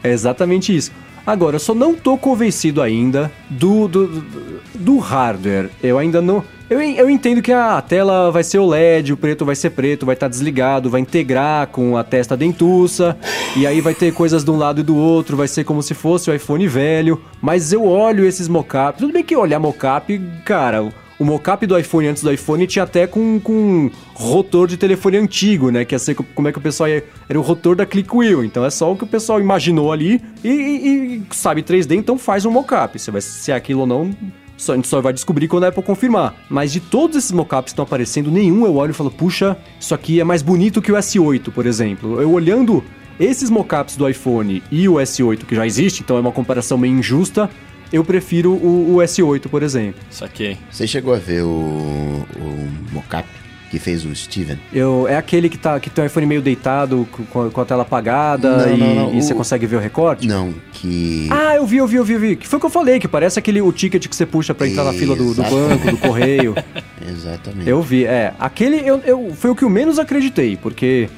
É exatamente isso. Agora, eu só não tô convencido ainda do, do, do, do hardware. Eu ainda não. Eu, eu entendo que a tela vai ser OLED, o preto vai ser preto, vai estar desligado, vai integrar com a testa dentuça, e aí vai ter coisas de um lado e do outro, vai ser como se fosse o iPhone velho. Mas eu olho esses mockups. Tudo bem que olhar mockup, cara. o- mockup do iPhone antes do iPhone tinha até com, com rotor de telefone antigo, né? Que ia ser co- como é que o pessoal ia. Era o rotor da ClickWheel. Então é só o que o pessoal imaginou ali e, e- e sabe 3D, então faz um mockup. Se, vai, se é aquilo ou não, só, a gente só vai descobrir quando a Apple confirmar. Mas de todos esses mockups que estão aparecendo, nenhum eu olho e falo, puxa, isso aqui é mais bonito que o S8, por exemplo. Eu olhando esses mockups do iPhone e o S8 que já existe, então é uma comparação meio injusta. Eu prefiro o, o S8, por exemplo. Saquei. Você chegou a ver o, o mockup que fez o Steven? Eu, é aquele que, tá, que tem o iPhone meio deitado, com a, com a tela apagada Não, e, não, não, e você o- consegue ver o recorte? Não, que. Ah, eu vi, eu vi, eu vi, eu vi. Que foi o que eu falei, que parece aquele o ticket que você puxa pra entrar na fila do, do banco, do correio. Exatamente. Eu vi, é. Aquele eu, eu, foi o que eu menos acreditei, porque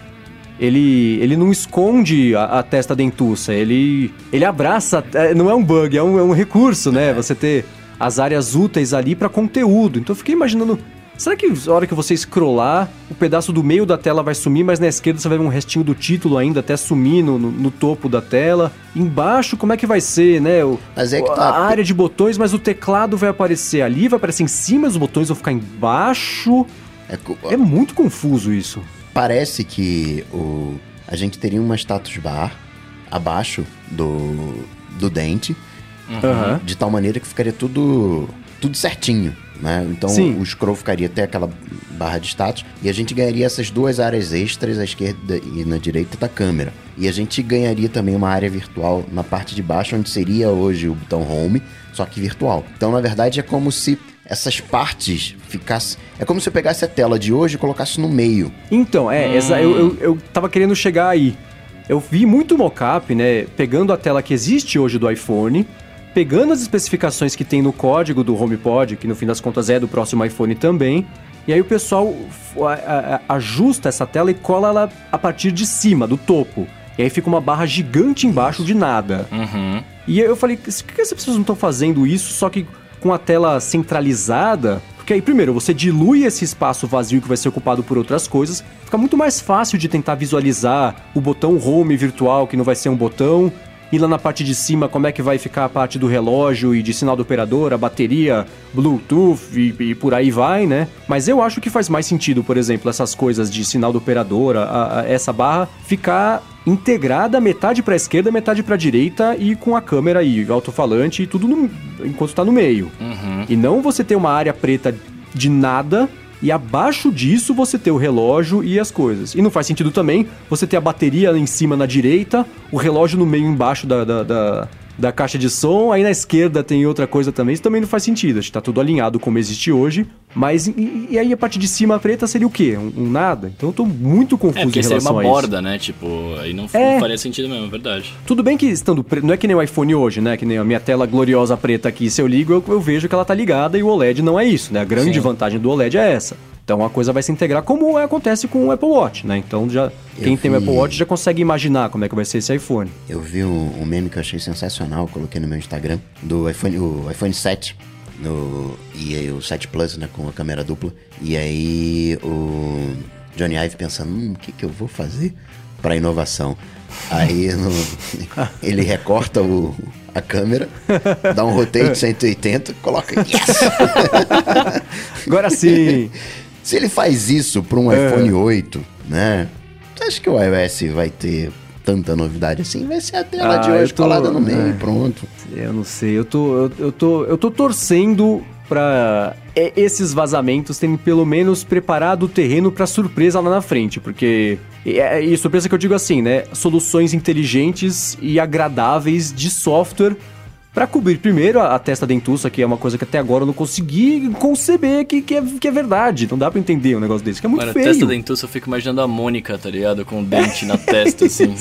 ele, ele não esconde a, a testa dentuça, ele, ele abraça. é, não é um bug, é um, é um recurso, né? Você ter as áreas úteis ali pra conteúdo. Então eu fiquei imaginando. Será que na hora que você scrollar, o pedaço do meio da tela vai sumir, mas na esquerda você vai ver um restinho do título ainda até sumir no, no, no topo da tela? Embaixo, como é que vai ser, né? O, Mas é que a tá- área de botões, mas o teclado vai aparecer ali, vai aparecer em cima, os botões vão ficar embaixo. É co- É muito confuso isso. Parece que o, a gente teria uma status bar abaixo do, do dente, Aham. de tal maneira que ficaria tudo, tudo certinho. Né? Então Sim. o scroll ficaria até aquela barra de status e a gente ganharia essas duas áreas extras à esquerda e na direita da câmera. E a gente ganharia também uma área virtual na parte de baixo, onde seria hoje o botão home, só que virtual. Então, na verdade, é como se essas partes ficassem. É como se eu pegasse a tela de hoje e colocasse no meio. Então, é, exa- eu, eu, eu tava querendo chegar aí. Eu vi muito mockup, né? Pegando a tela que existe hoje do iPhone, pegando as especificações que tem no código do HomePod, que no fim das contas é do próximo iPhone também. E aí o pessoal ajusta essa tela e cola ela a partir de cima, do topo. E aí fica uma barra gigante embaixo de nada. Uhum. E eu falei, por que essas pessoas não estão fazendo isso, só que com a tela centralizada? Porque aí, primeiro, você dilui esse espaço vazio que vai ser ocupado por outras coisas, fica muito mais fácil de tentar visualizar o botão home virtual, que não vai ser um botão, e lá na parte de cima, como é que vai ficar a parte do relógio e de sinal do operador, a bateria, Bluetooth e, e por aí vai, né? Mas eu acho que faz mais sentido, por exemplo, essas coisas de sinal do operador, a- a- essa barra, ficar integrada metade para esquerda, metade para direita e com a câmera e alto-falante e tudo no- enquanto tá no meio. E não você ter uma área preta de nada e abaixo disso você ter o relógio e as coisas. E não faz sentido também você ter a bateria em cima na direita, o relógio no meio embaixo da, da, da, da caixa de som, aí na esquerda tem outra coisa também, isso também não faz sentido. Acho que tá tudo alinhado como existe hoje. Mas e, e aí a parte de cima preta seria o quê? Um, um nada? Então eu tô muito confuso É, em seria relação uma a isso. borda, né? Tipo, aí não, É. não faria sentido mesmo, é verdade. Tudo bem que estando preto, não é que nem o iPhone hoje, né? Que nem a minha tela gloriosa preta aqui, se eu ligo, eu, eu vejo que ela tá ligada e o OLED não é isso, né? A grande Sim. vantagem do OLED é essa. Então a coisa vai se integrar como é- acontece com o Apple Watch, né? Então já quem tem o vi- Apple Watch já consegue imaginar como é que vai ser esse iPhone. Eu vi um, um meme que eu achei sensacional, coloquei no meu Instagram, do iPhone, o iPhone 7. No, e aí o 7 Plus, né, com a câmera dupla. E aí o Johnny Ive pensando, hum, o que, que eu vou fazer para inovação? Aí no- ele recorta o, a câmera, dá um rotate 180, coloca yes! Agora sim. Se ele faz isso para um iPhone 8, né? Você acha que o iOS vai ter tanta novidade assim? Vai ser a tela Ah, de hoje tô- colada no meio é. pronto. Eu não sei, eu tô, eu, eu tô, eu tô torcendo pra é, esses vazamentos terem pelo menos preparado o terreno pra surpresa lá na frente, porque e, é- e surpresa que eu digo assim, né? Soluções inteligentes e agradáveis de software pra cobrir primeiro a, a testa dentuça, que é uma coisa que até agora eu não consegui conceber que, que, é, que é verdade. Não dá pra entender um negócio desse, que é muito Mano, feio. testa dentuça, eu fico imaginando a Mônica, tá ligado? Com o dente na testa, assim.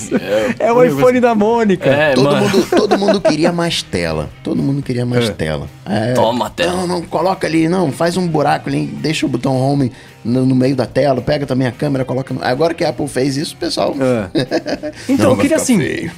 É o iPhone da Mônica. É, todo, mano. mundo, todo mundo queria mais tela. Todo mundo queria mais tela. É, Toma a tela. Não, não, coloca ali, não, faz um buraco ali, deixa o botão home no, no meio da tela, pega também a câmera, coloca no... Agora que a Apple fez isso, o pessoal... É. Então, Não, eu queria assim. feio.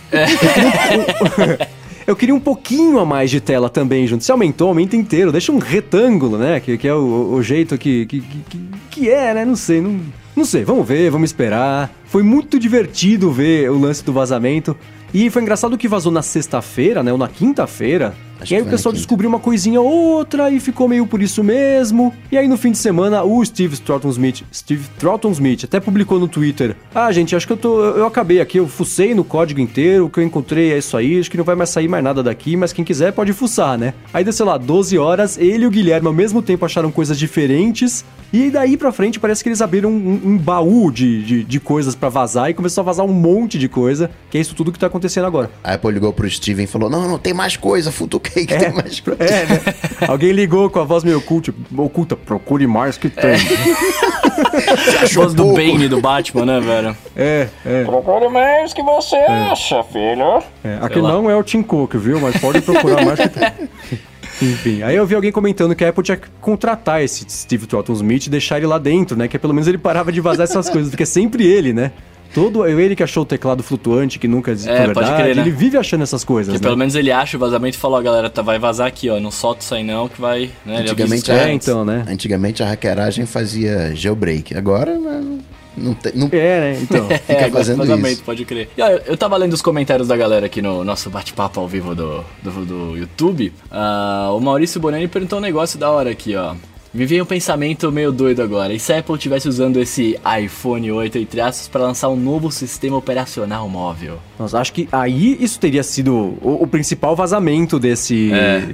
Eu queria um pouquinho a mais de tela também junto. Se aumentou, aumenta inteiro. Deixa um retângulo, né? Que, que é o, o jeito que, que, que, que é, né? Não sei. Não, não sei. Vamos ver, vamos esperar. Foi muito divertido ver o lance do vazamento. E foi engraçado que vazou na sexta-feira, né? Ou na quinta-feira. E aí que o pessoal descobriu uma coisinha ou outra e ficou meio por isso mesmo. E aí no fim de semana o Steve Trotton Smith, Steve Trotton Smith até publicou no Twitter: "Ah, gente, acho que eu tô eu acabei aqui, eu fucei no código inteiro, o que eu encontrei é isso aí, acho que não vai mais sair mais nada daqui, mas quem quiser pode fuçar, né?" Aí deu, sei lá, 12 horas, ele e o Guilherme ao mesmo tempo acharam coisas diferentes. E daí pra frente parece que eles abriram um, um baú de, de, de coisas pra vazar e começou a vazar um monte de coisa, que é isso tudo que tá acontecendo agora. A Apple ligou pro Steven e falou, não, não, tem mais coisa, futuquei que tem mais coisa. É, né? Alguém ligou com a voz meio oculta, oculta procure mais que tem. Achou Voz do. Bane do Batman, né, velho? É, é, Procure mais que você acha, filho. é. Aqui não é o Tim Cook, viu? Mas pode procurar mais que tem. Enfim, aí eu vi alguém comentando que a Apple tinha que contratar esse Steve Trotton Smith e deixar ele lá dentro, né? Que pelo menos ele parava de vazar essas coisas, porque é sempre ele, né? Todo ele que achou o teclado flutuante, que nunca existiu É, verdade, pode crer, né? ele vive achando essas coisas, Que né? pelo menos ele acha o vazamento e fala, ó, galera, tá, vai vazar aqui, ó. Não solta isso aí não, que vai. Né, Antigamente, É, então, né? Antigamente a hackeragem fazia jailbreak. Agora não, não, tem, não É, né? Então. fica É, fazendo isso. pode crer. E, ó, eu, eu tava lendo os comentários da galera aqui no nosso bate-papo ao vivo do, do, do YouTube. Ah, o Maurício Bonani perguntou um negócio da hora aqui, ó. Me veio um pensamento meio doido agora. E se a Apple tivesse usando esse iPhone 8, entre aspas, pra lançar um novo sistema operacional móvel? Nossa, acho que aí isso teria sido o, o principal vazamento desse. É.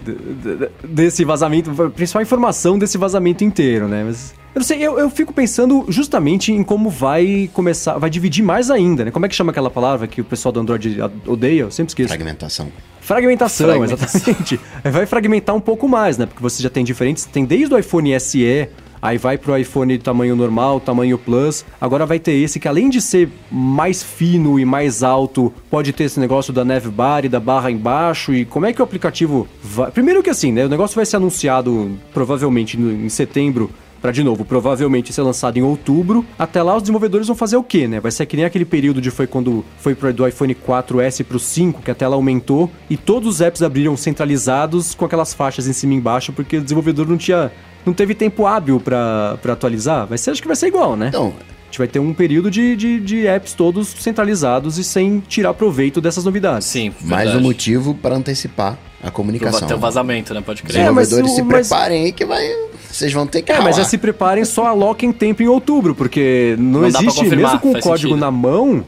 desse vazamento. A principal informação desse vazamento inteiro, né? Mas. Eu não sei, eu, eu fico pensando justamente em como vai começar. Vai dividir mais ainda, né? Como é que chama aquela palavra que o pessoal do Android odeia? Eu sempre esqueço. Fragmentação. Fragmentação, Fragmentação. exatamente. Vai fragmentar um pouco mais, né? Porque você já tem diferentes. Tem desde o iPhone SE, aí vai pro iPhone tamanho normal, tamanho Plus. Agora vai ter esse que, além de ser mais fino e mais alto, pode ter esse negócio da neve bar e da barra embaixo. E como é que o aplicativo vai. Primeiro que assim, né? O negócio vai ser anunciado provavelmente em setembro. Pra, de novo, provavelmente ser lançado em outubro. Até lá, os desenvolvedores vão fazer o quê, né? Vai ser que nem aquele período de foi quando foi pro, do iPhone 4S pro 5, que a tela aumentou e todos os apps abriram centralizados com aquelas faixas em cima e embaixo, porque o desenvolvedor não tinha. não teve tempo hábil pra atualizar. Vai ser, acho que vai ser igual, né? Então, A gente vai ter um período de, de, de apps todos centralizados e sem tirar proveito dessas novidades. Sim, mais verdade. um motivo para antecipar a comunicação. ter o vazamento, né? Pode Os crer. É, mas desenvolvedores o- se mas- preparem aí que vai. Vocês vão ter que É, mas ralar. é se preparem, só aloquem tempo em outubro, porque não, Não existe, mesmo com o código sentido. na mão,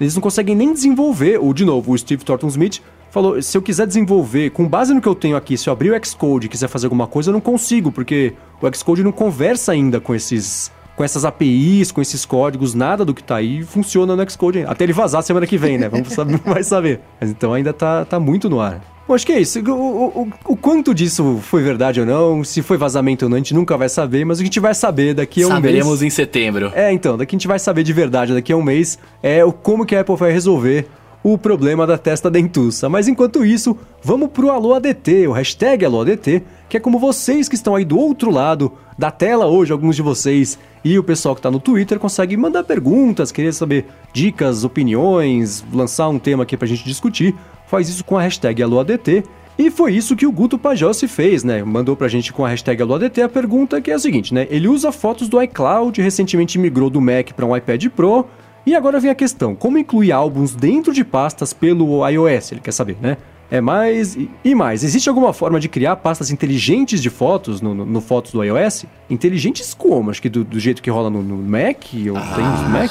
eles não conseguem nem desenvolver. Ou, de novo, o Steve Thornton Smith falou: se eu quiser desenvolver, com base no que eu tenho aqui, se eu abrir o Xcode e quiser fazer alguma coisa, eu não consigo, porque o Xcode não conversa ainda com esses. Com essas APIs, com esses códigos, nada do que tá aí funciona no Xcode ainda. Até ele vazar semana que vem, né? Vamos saber, vai saber. Mas então ainda tá, tá muito no ar. Bom, acho que é isso. O, o, o, quanto disso foi verdade ou não, se foi vazamento ou não, a gente nunca vai saber, mas o que a gente vai saber daqui a um Saberemos mês. em setembro. É, então, daqui a gente vai saber de verdade daqui a um mês é o como que a Apple vai resolver o problema da testa dentuça. Mas enquanto isso, vamos pro Alô ADT, o hashtag Alô ADT, que é como vocês que estão aí do outro lado da tela hoje, alguns de vocês, e o pessoal que tá no Twitter consegue mandar perguntas, querer saber dicas, opiniões, lançar um tema aqui pra gente discutir. Faz isso com a hashtag AlôADT. E foi isso que o Guto Pajossi fez, né? Mandou pra gente com a hashtag AlôADT a pergunta que é a seguinte, né? Ele usa fotos do iCloud, recentemente migrou do Mac para um iPad Pro, e agora vem a questão, como incluir álbuns dentro de pastas pelo iOS? Ele quer saber, né? É mais. e- mais, existe alguma forma de criar pastas inteligentes de fotos no, no, no Fotos do iOS? Inteligentes como? Acho que do, do jeito que rola no, no Mac? Ou tem no Mac?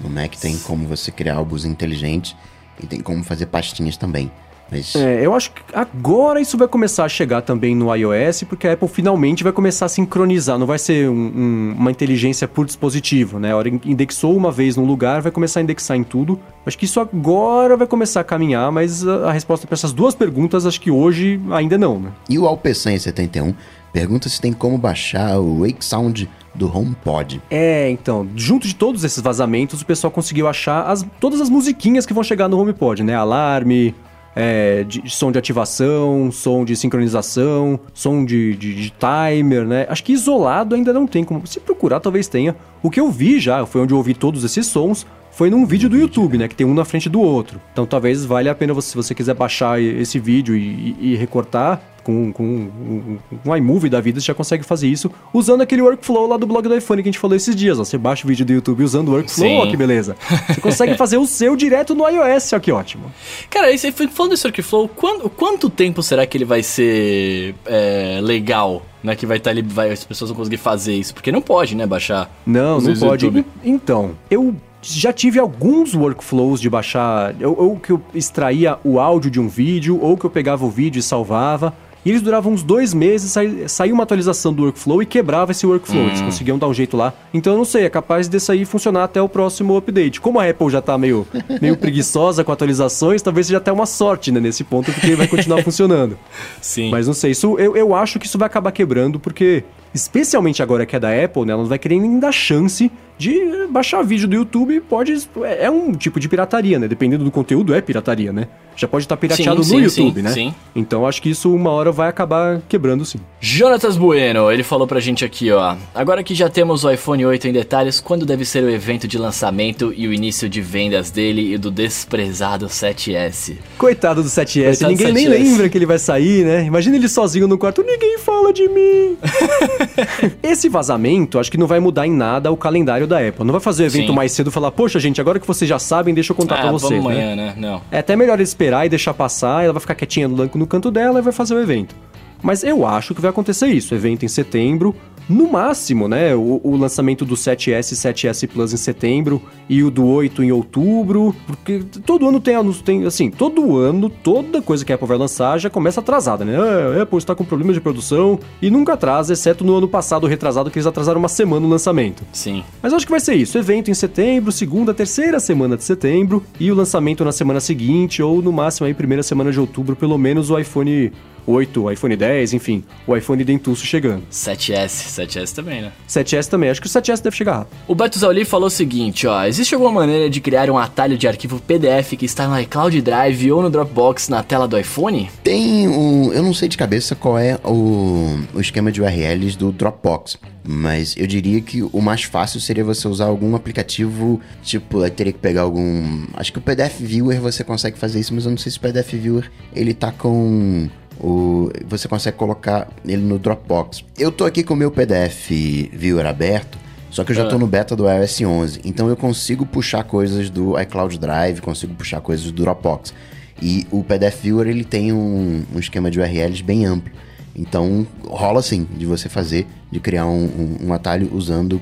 No Mac tem como você criar álbuns inteligentes e tem como fazer pastinhas também. Mas É, eu acho que agora isso vai começar a chegar também no iOS, porque a Apple finalmente vai começar a sincronizar. Não vai ser um- um- uma inteligência por dispositivo, né? A hora que indexou uma vez num lugar, vai começar a indexar em tudo. Acho que isso agora vai começar a caminhar, mas a, a resposta para essas duas perguntas, acho que hoje ainda não, né? E o Alp171 pergunta se tem como baixar o Wake Sound do HomePod. É, então, junto de todos esses vazamentos, o pessoal conseguiu achar as- todas as musiquinhas que vão chegar no HomePod, né? Alarme, é, de- som de ativação, som de sincronização, som de, de- de timer, né? Acho que isolado ainda não tem como. Se procurar, talvez tenha. O que eu vi já, foi onde eu ouvi todos esses sons, foi num vídeo do YouTube, né? Que tem um na frente do outro. Então talvez valha a pena você, se você quiser baixar esse vídeo e, e- e recortar com, com um, um iMovie da vida, você já consegue fazer isso usando aquele workflow lá do blog do iPhone que a gente falou esses dias. Ó. Você baixa o vídeo do YouTube usando o workflow, Sim. ó, que beleza. Você consegue fazer o seu direto no iOS, ó, que ótimo. Cara, você falando desse workflow, quanto, quanto tempo será que ele vai ser é, legal? Né, que vai estar ali, vai, as pessoas vão conseguir fazer isso? Porque não pode, né, baixar. Não, não pode. YouTube. Então, eu já tive alguns workflows de baixar, ou, ou que eu extraía o áudio de um vídeo, ou que eu pegava o vídeo e salvava. E eles duravam uns dois meses, sai- saía uma atualização do workflow e quebrava esse workflow. Hum. Eles conseguiam dar um jeito lá. Então eu não sei, é capaz desse aí funcionar até o próximo update. Como a Apple já tá meio, meio preguiçosa com atualizações, talvez seja até uma sorte, né, nesse ponto, porque vai continuar funcionando. Sim. Mas não sei, isso, eu, eu acho que isso vai acabar quebrando, porque, especialmente agora que é da Apple, né, ela não vai querer nem dar chance de baixar vídeo do YouTube. Pode. É, é um tipo de pirataria, né? Dependendo do conteúdo, é pirataria, né? Já pode estar pirateado Sim, no sim, YouTube, sim, né? sim. Então acho que isso uma hora vai acabar quebrando sim. Jonatas Bueno, ele falou pra gente aqui, ó. Agora que já temos o iPhone 8 em detalhes, quando deve ser o evento de lançamento e o início de vendas dele e do desprezado 7S? Coitado do 7S, Coitado do ninguém nem 7S. lembra que ele vai sair, né? Imagina ele sozinho no quarto, ninguém fala de mim. Esse vazamento, acho que não vai mudar em nada o calendário da Apple. Não vai fazer o evento Sim. mais cedo e falar, poxa, gente, agora que vocês já sabem, deixa eu contar pra ah, vocês. vamos né? amanhã, né? Não. É até melhor esperar e deixar passar, ela vai ficar quietinha no, no canto dela e vai fazer o evento. Mas eu acho que vai acontecer isso, evento em setembro, no máximo, né? O, o lançamento do 7S e 7S Plus em setembro e o do 8 em outubro, porque todo ano tem, tem assim, todo ano, toda coisa que a Apple vai lançar já começa atrasada, né? A Apple está com problemas de produção e nunca atrasa, exceto no ano passado retrasado que eles atrasaram uma semana o lançamento. Sim. Mas eu acho que vai ser isso. Evento em setembro, segunda, terceira semana de setembro e o lançamento na semana seguinte ou no máximo aí primeira semana de outubro, pelo menos o iPhone 8, o iPhone 10, enfim, o iPhone dentuço chegando. 7S, 7S também, né? 7S também, acho que o 7S deve chegar rápido. O Beto Zauli falou o seguinte, ó. Existe alguma maneira de criar um atalho de arquivo PDF que está no iCloud Drive ou no Dropbox na tela do iPhone? Tem um. Eu não sei de cabeça qual é o, o esquema de URLs do Dropbox. Mas eu diria que o mais fácil seria você usar algum aplicativo, tipo, eu teria que pegar algum. Acho que o PDF Viewer você consegue fazer isso, mas eu não sei se o PDF Viewer ele tá com. O, você consegue colocar ele no Dropbox. Eu tô aqui com o meu PDF Viewer aberto, só que eu já tô no beta do iOS 11, então eu consigo puxar coisas do iCloud Drive, consigo puxar coisas do Dropbox. E o PDF Viewer ele tem um, um esquema de URLs bem amplo. Então rola sim de você fazer, de criar um, um- um atalho usando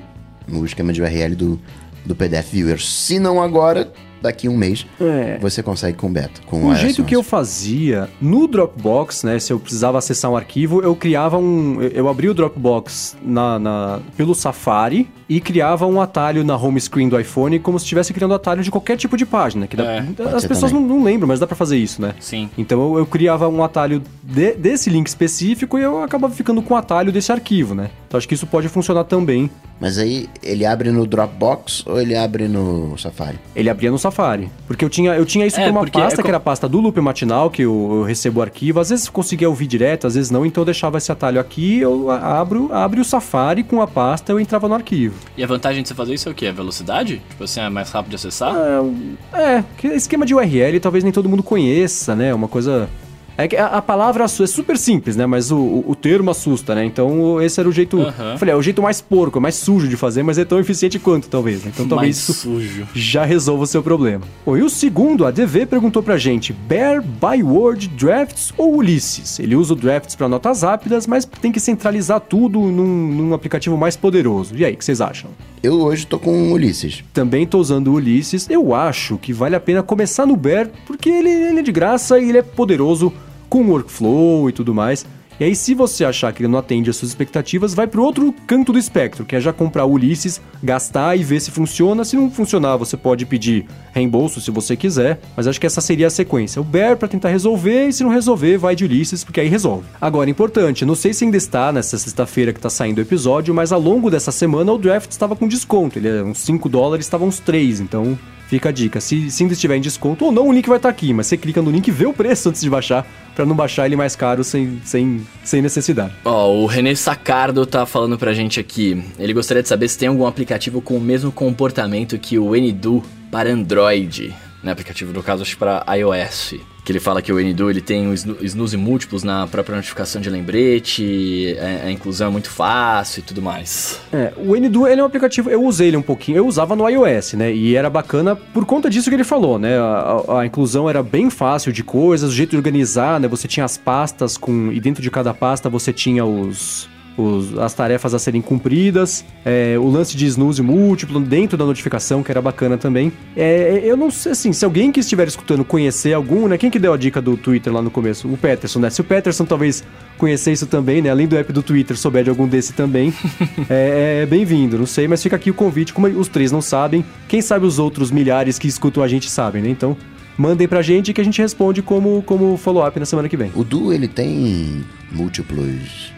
o esquema de URL do, do PDF Viewer. Se não agora, daqui a um mês, É. você consegue com beta. Com O iOS jeito que 11. eu fazia no Dropbox, né? Se eu precisava acessar um arquivo, eu criava um. eu- abria o Dropbox na, na- pelo Safari e criava um atalho na home screen do iPhone como se estivesse criando atalho de qualquer tipo de página. Que dá- É, as pessoas não, não lembram, mas dá pra fazer isso, né? Sim. Então eu, eu criava um atalho de- desse link específico e eu acabava ficando com o atalho desse arquivo, né? Então acho que isso pode funcionar também. Mas aí ele abre no Dropbox ou ele abre no Safari? Ele abria no Safari. Porque eu tinha, eu tinha isso É, por uma é pasta, co- que era a pasta do loop matinal, que eu, eu recebo o arquivo. Às vezes eu conseguia ouvir direto, às vezes não, então eu deixava esse atalho aqui, eu abro, abro o Safari com a pasta eu entrava no arquivo. E a vantagem de você fazer isso é o quê? A velocidade? Tipo assim, é mais rápido de acessar? É, que esquema de URL talvez nem todo mundo conheça, né? Uma coisa. É que a, a palavra é super simples, né? Mas o, o, o termo assusta, né? Então esse era o jeito. Aham. Eu falei, é o jeito mais porco, mais sujo de fazer, mas é tão eficiente quanto, talvez. né? Então talvez mais isso sujo. já resolva o seu problema. Bom, e o segundo, a DV perguntou pra gente: Bear, Byword, Drafts ou Ulysses? Ele usa o Drafts pra notas rápidas, mas tem que centralizar tudo num, num aplicativo mais poderoso. E aí, o que vocês acham? Eu hoje tô com o Ulisses. Também tô usando o Ulysses. Eu acho que vale a pena começar no Bear, porque ele, ele é de graça e ele é poderoso com workflow e tudo mais. E aí, se você achar que ele não atende às suas expectativas, vai pro outro canto do espectro, que é já comprar o Ulysses, gastar e ver se funciona. Se não funcionar, você pode pedir reembolso se você quiser, mas acho que essa seria a sequência. O Bear para tentar resolver, e se não resolver, vai de Ulysses, porque aí resolve. Agora, importante, não sei se ainda está nessa sexta-feira que tá saindo o episódio, mas ao longo dessa semana o Draft estava com desconto. Ele é uns 5 dólares, estava uns 3, então Fica a dica. Se, se ainda estiver em desconto ou não, o link vai estar aqui, mas você clica no link e vê o preço antes de baixar, pra não baixar ele mais caro sem, sem, sem necessidade. Ó, o René Sacardo tá falando pra gente aqui. Ele gostaria de saber se tem algum aplicativo com o mesmo comportamento que o Ndu para Android. Né, aplicativo, no caso, acho para iOS. Que ele fala que o Ndu ele tem um snooze múltiplos na própria notificação de lembrete, é- a inclusão é muito fácil e tudo mais. É, o Ndu, ele é um aplicativo, eu usei ele um pouquinho, eu usava no iOS, né, e era bacana por conta disso que ele falou, né, a, a- a inclusão era bem fácil de coisas, o jeito de organizar, né, você tinha as pastas com, e dentro de cada pasta você tinha os... os- as tarefas a serem cumpridas, é, o lance de snooze múltiplo dentro da notificação, que era bacana também. É, eu não sei, assim, se alguém que estiver escutando conhecer algum, né? Quem que deu a dica do Twitter lá no começo? O Peterson, né? Se o Peterson talvez conhecer isso também, né? Além do app do Twitter, souber de algum desse também, é, é bem-vindo. Não sei, mas fica aqui o convite. Como os três não sabem, quem sabe os outros milhares que escutam a gente sabem, né? Então, mandem pra gente que a gente responde como, como follow-up na semana que vem. O Du, ele tem múltiplos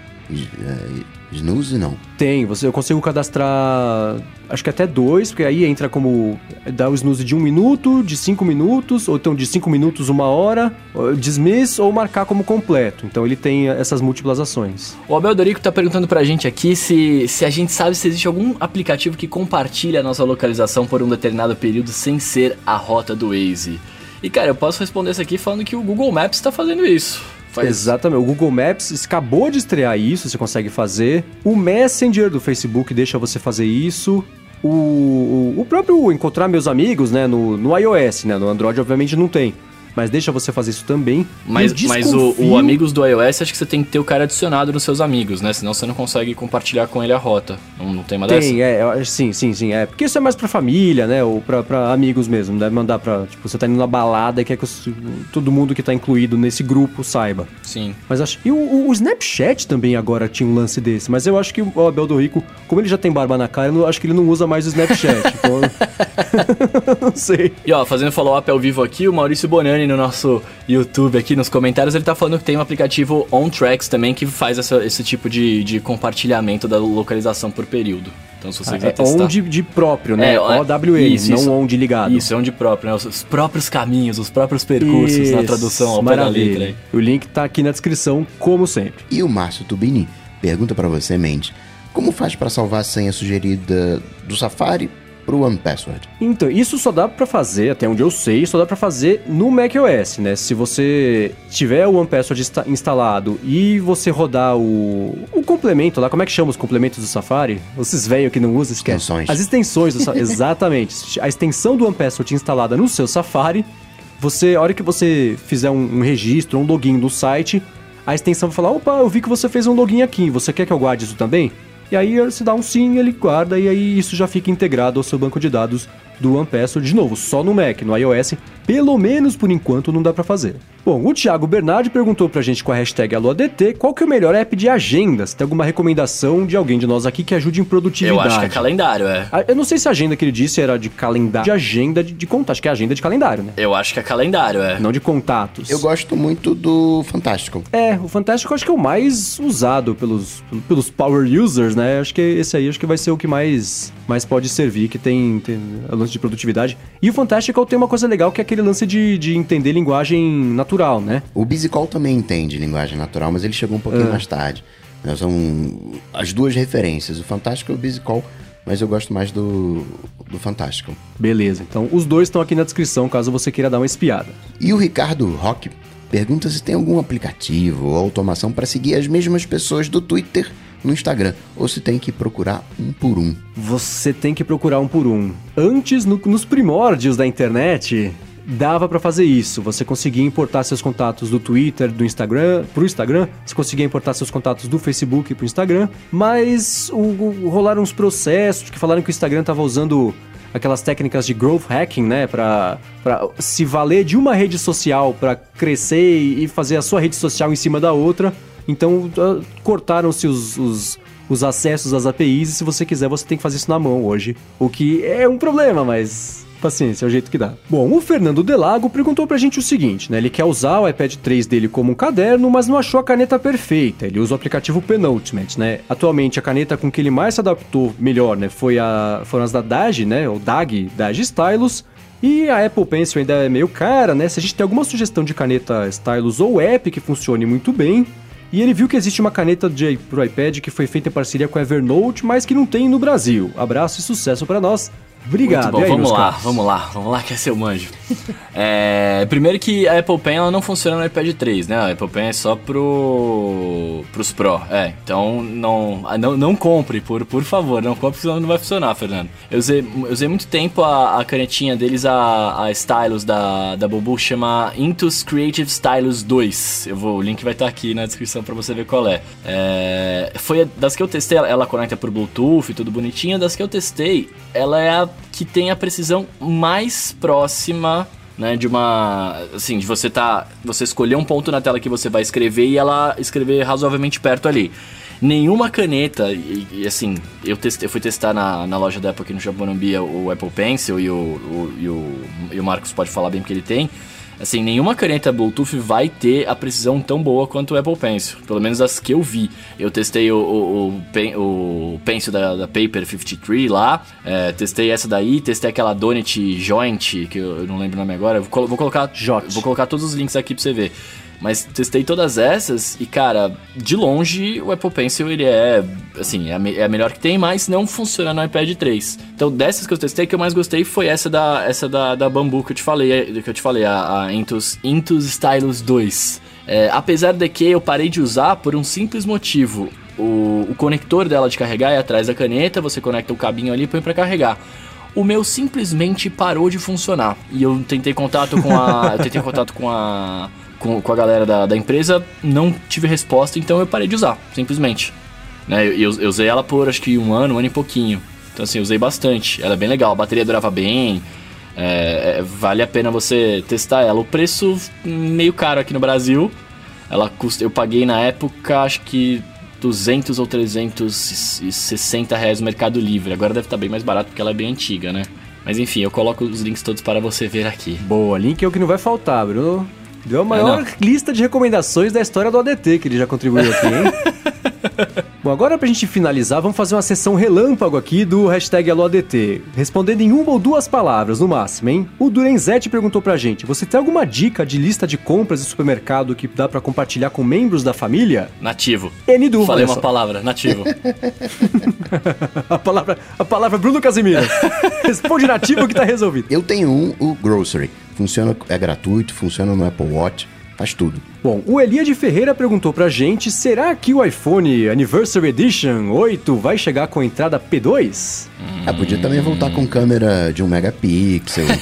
snooze, não? Tem, você, eu consigo cadastrar, acho que até dois, porque aí entra como, dá o snooze de um minuto, de cinco minutos, ou então de cinco minutos, uma hora, dismiss ou marcar como completo. Então ele tem essas múltiplas ações. O Abel Dorico tá perguntando pra gente aqui se, se a gente sabe se existe algum aplicativo que compartilha a nossa localização por um determinado período sem ser a rota do Waze. E cara, eu posso responder isso aqui falando que o Google Maps tá fazendo isso. Faz- Exatamente, o Google Maps acabou de estrear isso, você consegue fazer. O Messenger do Facebook deixa você fazer isso. O, o, o próprio encontrar meus amigos, né, no, no iOS, né, no Android obviamente não tem. Mas deixa você fazer isso também. Mas, mas o, o Amigos do iOS, acho que você tem que ter o cara adicionado nos seus amigos, né? Senão você não consegue compartilhar com ele a rota. Não, não tem uma dessa? Tem, é, sim, sim, sim, é. Porque isso é mais pra família, né? Ou pra, pra amigos mesmo. Deve mandar pra. Tipo, você tá indo na balada e quer que os- todo mundo que tá incluído nesse grupo saiba. Sim. Mas acho. E o, o- Snapchat também agora tinha um lance desse. Mas eu acho que o Abel do Rico, como ele já tem barba na cara, eu acho que ele não usa mais o Snapchat. então. não sei. E ó, fazendo follow-up ao vivo aqui, o Maurício Bonani no nosso YouTube aqui nos comentários, ele tá falando que tem um aplicativo OnTracks também que faz essa- esse tipo de, de compartilhamento da localização por período. Então se você quiser É testar. on de, de próprio, né? É, OWN, isso, não isso. on de ligado. Isso, é onde próprio, né? Os, os próprios caminhos, os próprios percursos na Isso, tradução ao pé da letra maravilha. aí. O link tá aqui na descrição, como sempre. E o Márcio Tubini pergunta pra você, Mendes, como faz pra salvar a senha sugerida do Safari pro OnePassword? Então, isso só dá pra fazer, até onde eu sei, só dá pra fazer no macOS, né? Se você tiver o OnePassword insta- instalado e você rodar o, o complemento lá, como é que chama os complementos do Safari? Vocês velho que não usam, esquece. Extensões. As extensões do Safari, exatamente. A extensão do OnePassword instalada no seu Safari, você, a hora que você fizer um, um registro, um login no site, a extensão vai falar, opa, eu vi que você fez um login aqui, você quer que eu guarde isso também? E aí você dá um sim, ele guarda e aí isso já fica integrado ao seu banco de dados do OnePassword. De novo, só no Mac, no iOS, pelo menos por enquanto não dá pra fazer. Bom, o Thiago Bernardi perguntou pra gente com a hashtag AloADT qual que é o melhor app de agenda. Se tem alguma recomendação de alguém de nós aqui que ajude em produtividade. Eu acho que é calendário, é. Ah, Eu não sei se a agenda que ele disse era de calendário, de agenda de, de contato. Acho que é agenda de calendário, né? Eu acho que é calendário, é. Não de contatos. Eu gosto muito do Fantástico. É, o Fantástico eu acho que é o mais usado pelos, pelos power users, né? Acho que esse aí acho que vai ser o que mais, mais pode servir, que tem, tem o lance de produtividade. E o Fantástico tem uma coisa legal que é aquele lance de, de entender linguagem natural, né? O Busicall também entende linguagem natural, mas ele chegou um pouquinho mais tarde. Né, São as duas referências, o Fantástico e o Busicall, mas eu gosto mais do, do Fantástico. Beleza, então os dois estão aqui na descrição caso você queira dar uma espiada. E o Ricardo Roque pergunta se tem algum aplicativo ou automação para seguir as mesmas pessoas do Twitter no Instagram, ou se tem que procurar um por um. Você tem que procurar um por um. Antes, no- nos primórdios da internet, dava pra fazer isso. Você conseguia importar seus contatos do Twitter, do Instagram, pro Instagram. Você conseguia importar seus contatos do Facebook pro Instagram. Mas o, o- rolaram uns processos que falaram que o Instagram tava usando aquelas técnicas de growth hacking, né, pra se valer de uma rede social pra crescer e fazer a sua rede social em cima da outra. Então, ah, cortaram-se os, os, os acessos às APIs e se você quiser, você tem que fazer isso na mão hoje. O que é um problema, mas paciência, é o jeito que dá. Bom, o Fernando Delago perguntou pra gente o seguinte, né? Ele quer usar o iPad 3 dele como um caderno, mas não achou a caneta perfeita. Ele usa o aplicativo Penultimate, né? Atualmente, a caneta com que ele mais se adaptou melhor, né? Foi a, foram as da DAG, né? O DAG, DAG Stylus. E a Apple Pencil ainda é meio cara, né? Se a gente tem alguma sugestão de caneta Stylus ou app que funcione muito bem, e ele viu que existe uma caneta de, pro iPad que foi feita em parceria com a Evernote, mas que não tem no Brasil. Abraço e sucesso pra nós. Obrigado. Muito bom, aí, vamos lá, caros? vamos lá, vamos lá que é seu manjo. É, primeiro que a Apple Pen ela não funciona no iPad 3, né? A Apple Pen é só pro pros Pro. É, então não não, não compre, por, por favor, não compre, senão não vai funcionar, Fernando. Eu usei, eu usei muito tempo a, a canetinha deles, a, a Stylus da, da Bubu, chama Intus Creative Stylus 2. Eu vou, o link vai estar aqui na descrição pra você ver qual é. É, Foi das que eu testei, ela, ela conecta por Bluetooth e tudo bonitinho. Das que eu testei, ela é a que tem a precisão mais próxima né, de uma, assim, de você tá, você escolher um ponto na tela que você vai escrever e ela escrever razoavelmente perto ali. Nenhuma caneta, e, e, assim, eu, testei, eu fui testar na, na loja da Apple aqui no Japonambia o Apple Pencil e o, o- e o, e o Marcos pode falar bem porque ele tem. Assim, nenhuma caneta Bluetooth vai ter a precisão tão boa quanto o Apple Pencil. Pelo menos as que eu vi. Eu testei o, o, o, o Pencil da, da Paper 53 lá. é, testei essa daí. Testei aquela Donut Joint, que eu, eu não lembro o nome agora. Vou, vou colocar, Jot. vou colocar todos os links aqui pra você ver. Mas testei todas essas e, cara, de longe o Apple Pencil ele é, assim, é a, me- é a melhor que tem, mas não funciona no iPad 3. Então, dessas que eu testei, que eu mais gostei foi essa da, essa da, da Bambu que eu te falei, é, que eu te falei, a, a Intus, Intus Stylus 2. É, apesar de que eu parei de usar por um simples motivo. O, o conector dela de carregar é atrás da caneta, você conecta o cabinho ali e põe pra carregar. O meu simplesmente parou de funcionar. E eu tentei contato com a. eu tentei contato com a. Com, com a galera da, da empresa, não tive resposta, então eu parei de usar, simplesmente. Né, eu, eu usei ela por acho que um ano, um ano e pouquinho. Então assim, eu usei bastante. Ela é bem legal, a bateria durava bem. é, é, vale a pena você testar ela. O preço meio caro aqui no Brasil. Ela custa, eu paguei na época acho que 200 ou 360 reais no Mercado Livre. Agora deve estar bem mais barato porque ela é bem antiga, né? Mas enfim, eu coloco os links todos para você ver aqui. Boa, link é o que não vai faltar, Bruno. Deu a maior não. lista de recomendações da história do ADT que ele já contribuiu aqui, hein? Bom, agora pra gente finalizar, vamos fazer uma sessão relâmpago aqui do hashtag AloADT, respondendo em uma ou duas palavras, no máximo, hein? O Durenzetti perguntou pra gente, você tem alguma dica de lista de compras de supermercado que dá pra compartilhar com membros da família? Nativo. Enidu, Falei uma só. palavra, nativo. a palavra, a palavra Bruno Casimiro. Responde nativo que tá resolvido. Eu tenho um, o Grocery. Funciona, é gratuito, funciona no Apple Watch, faz tudo. Bom, o Eliade Ferreira perguntou pra gente: será que o iPhone Anniversary Edition 8 vai chegar com entrada P2? Ah, podia também voltar com câmera de um megapixel.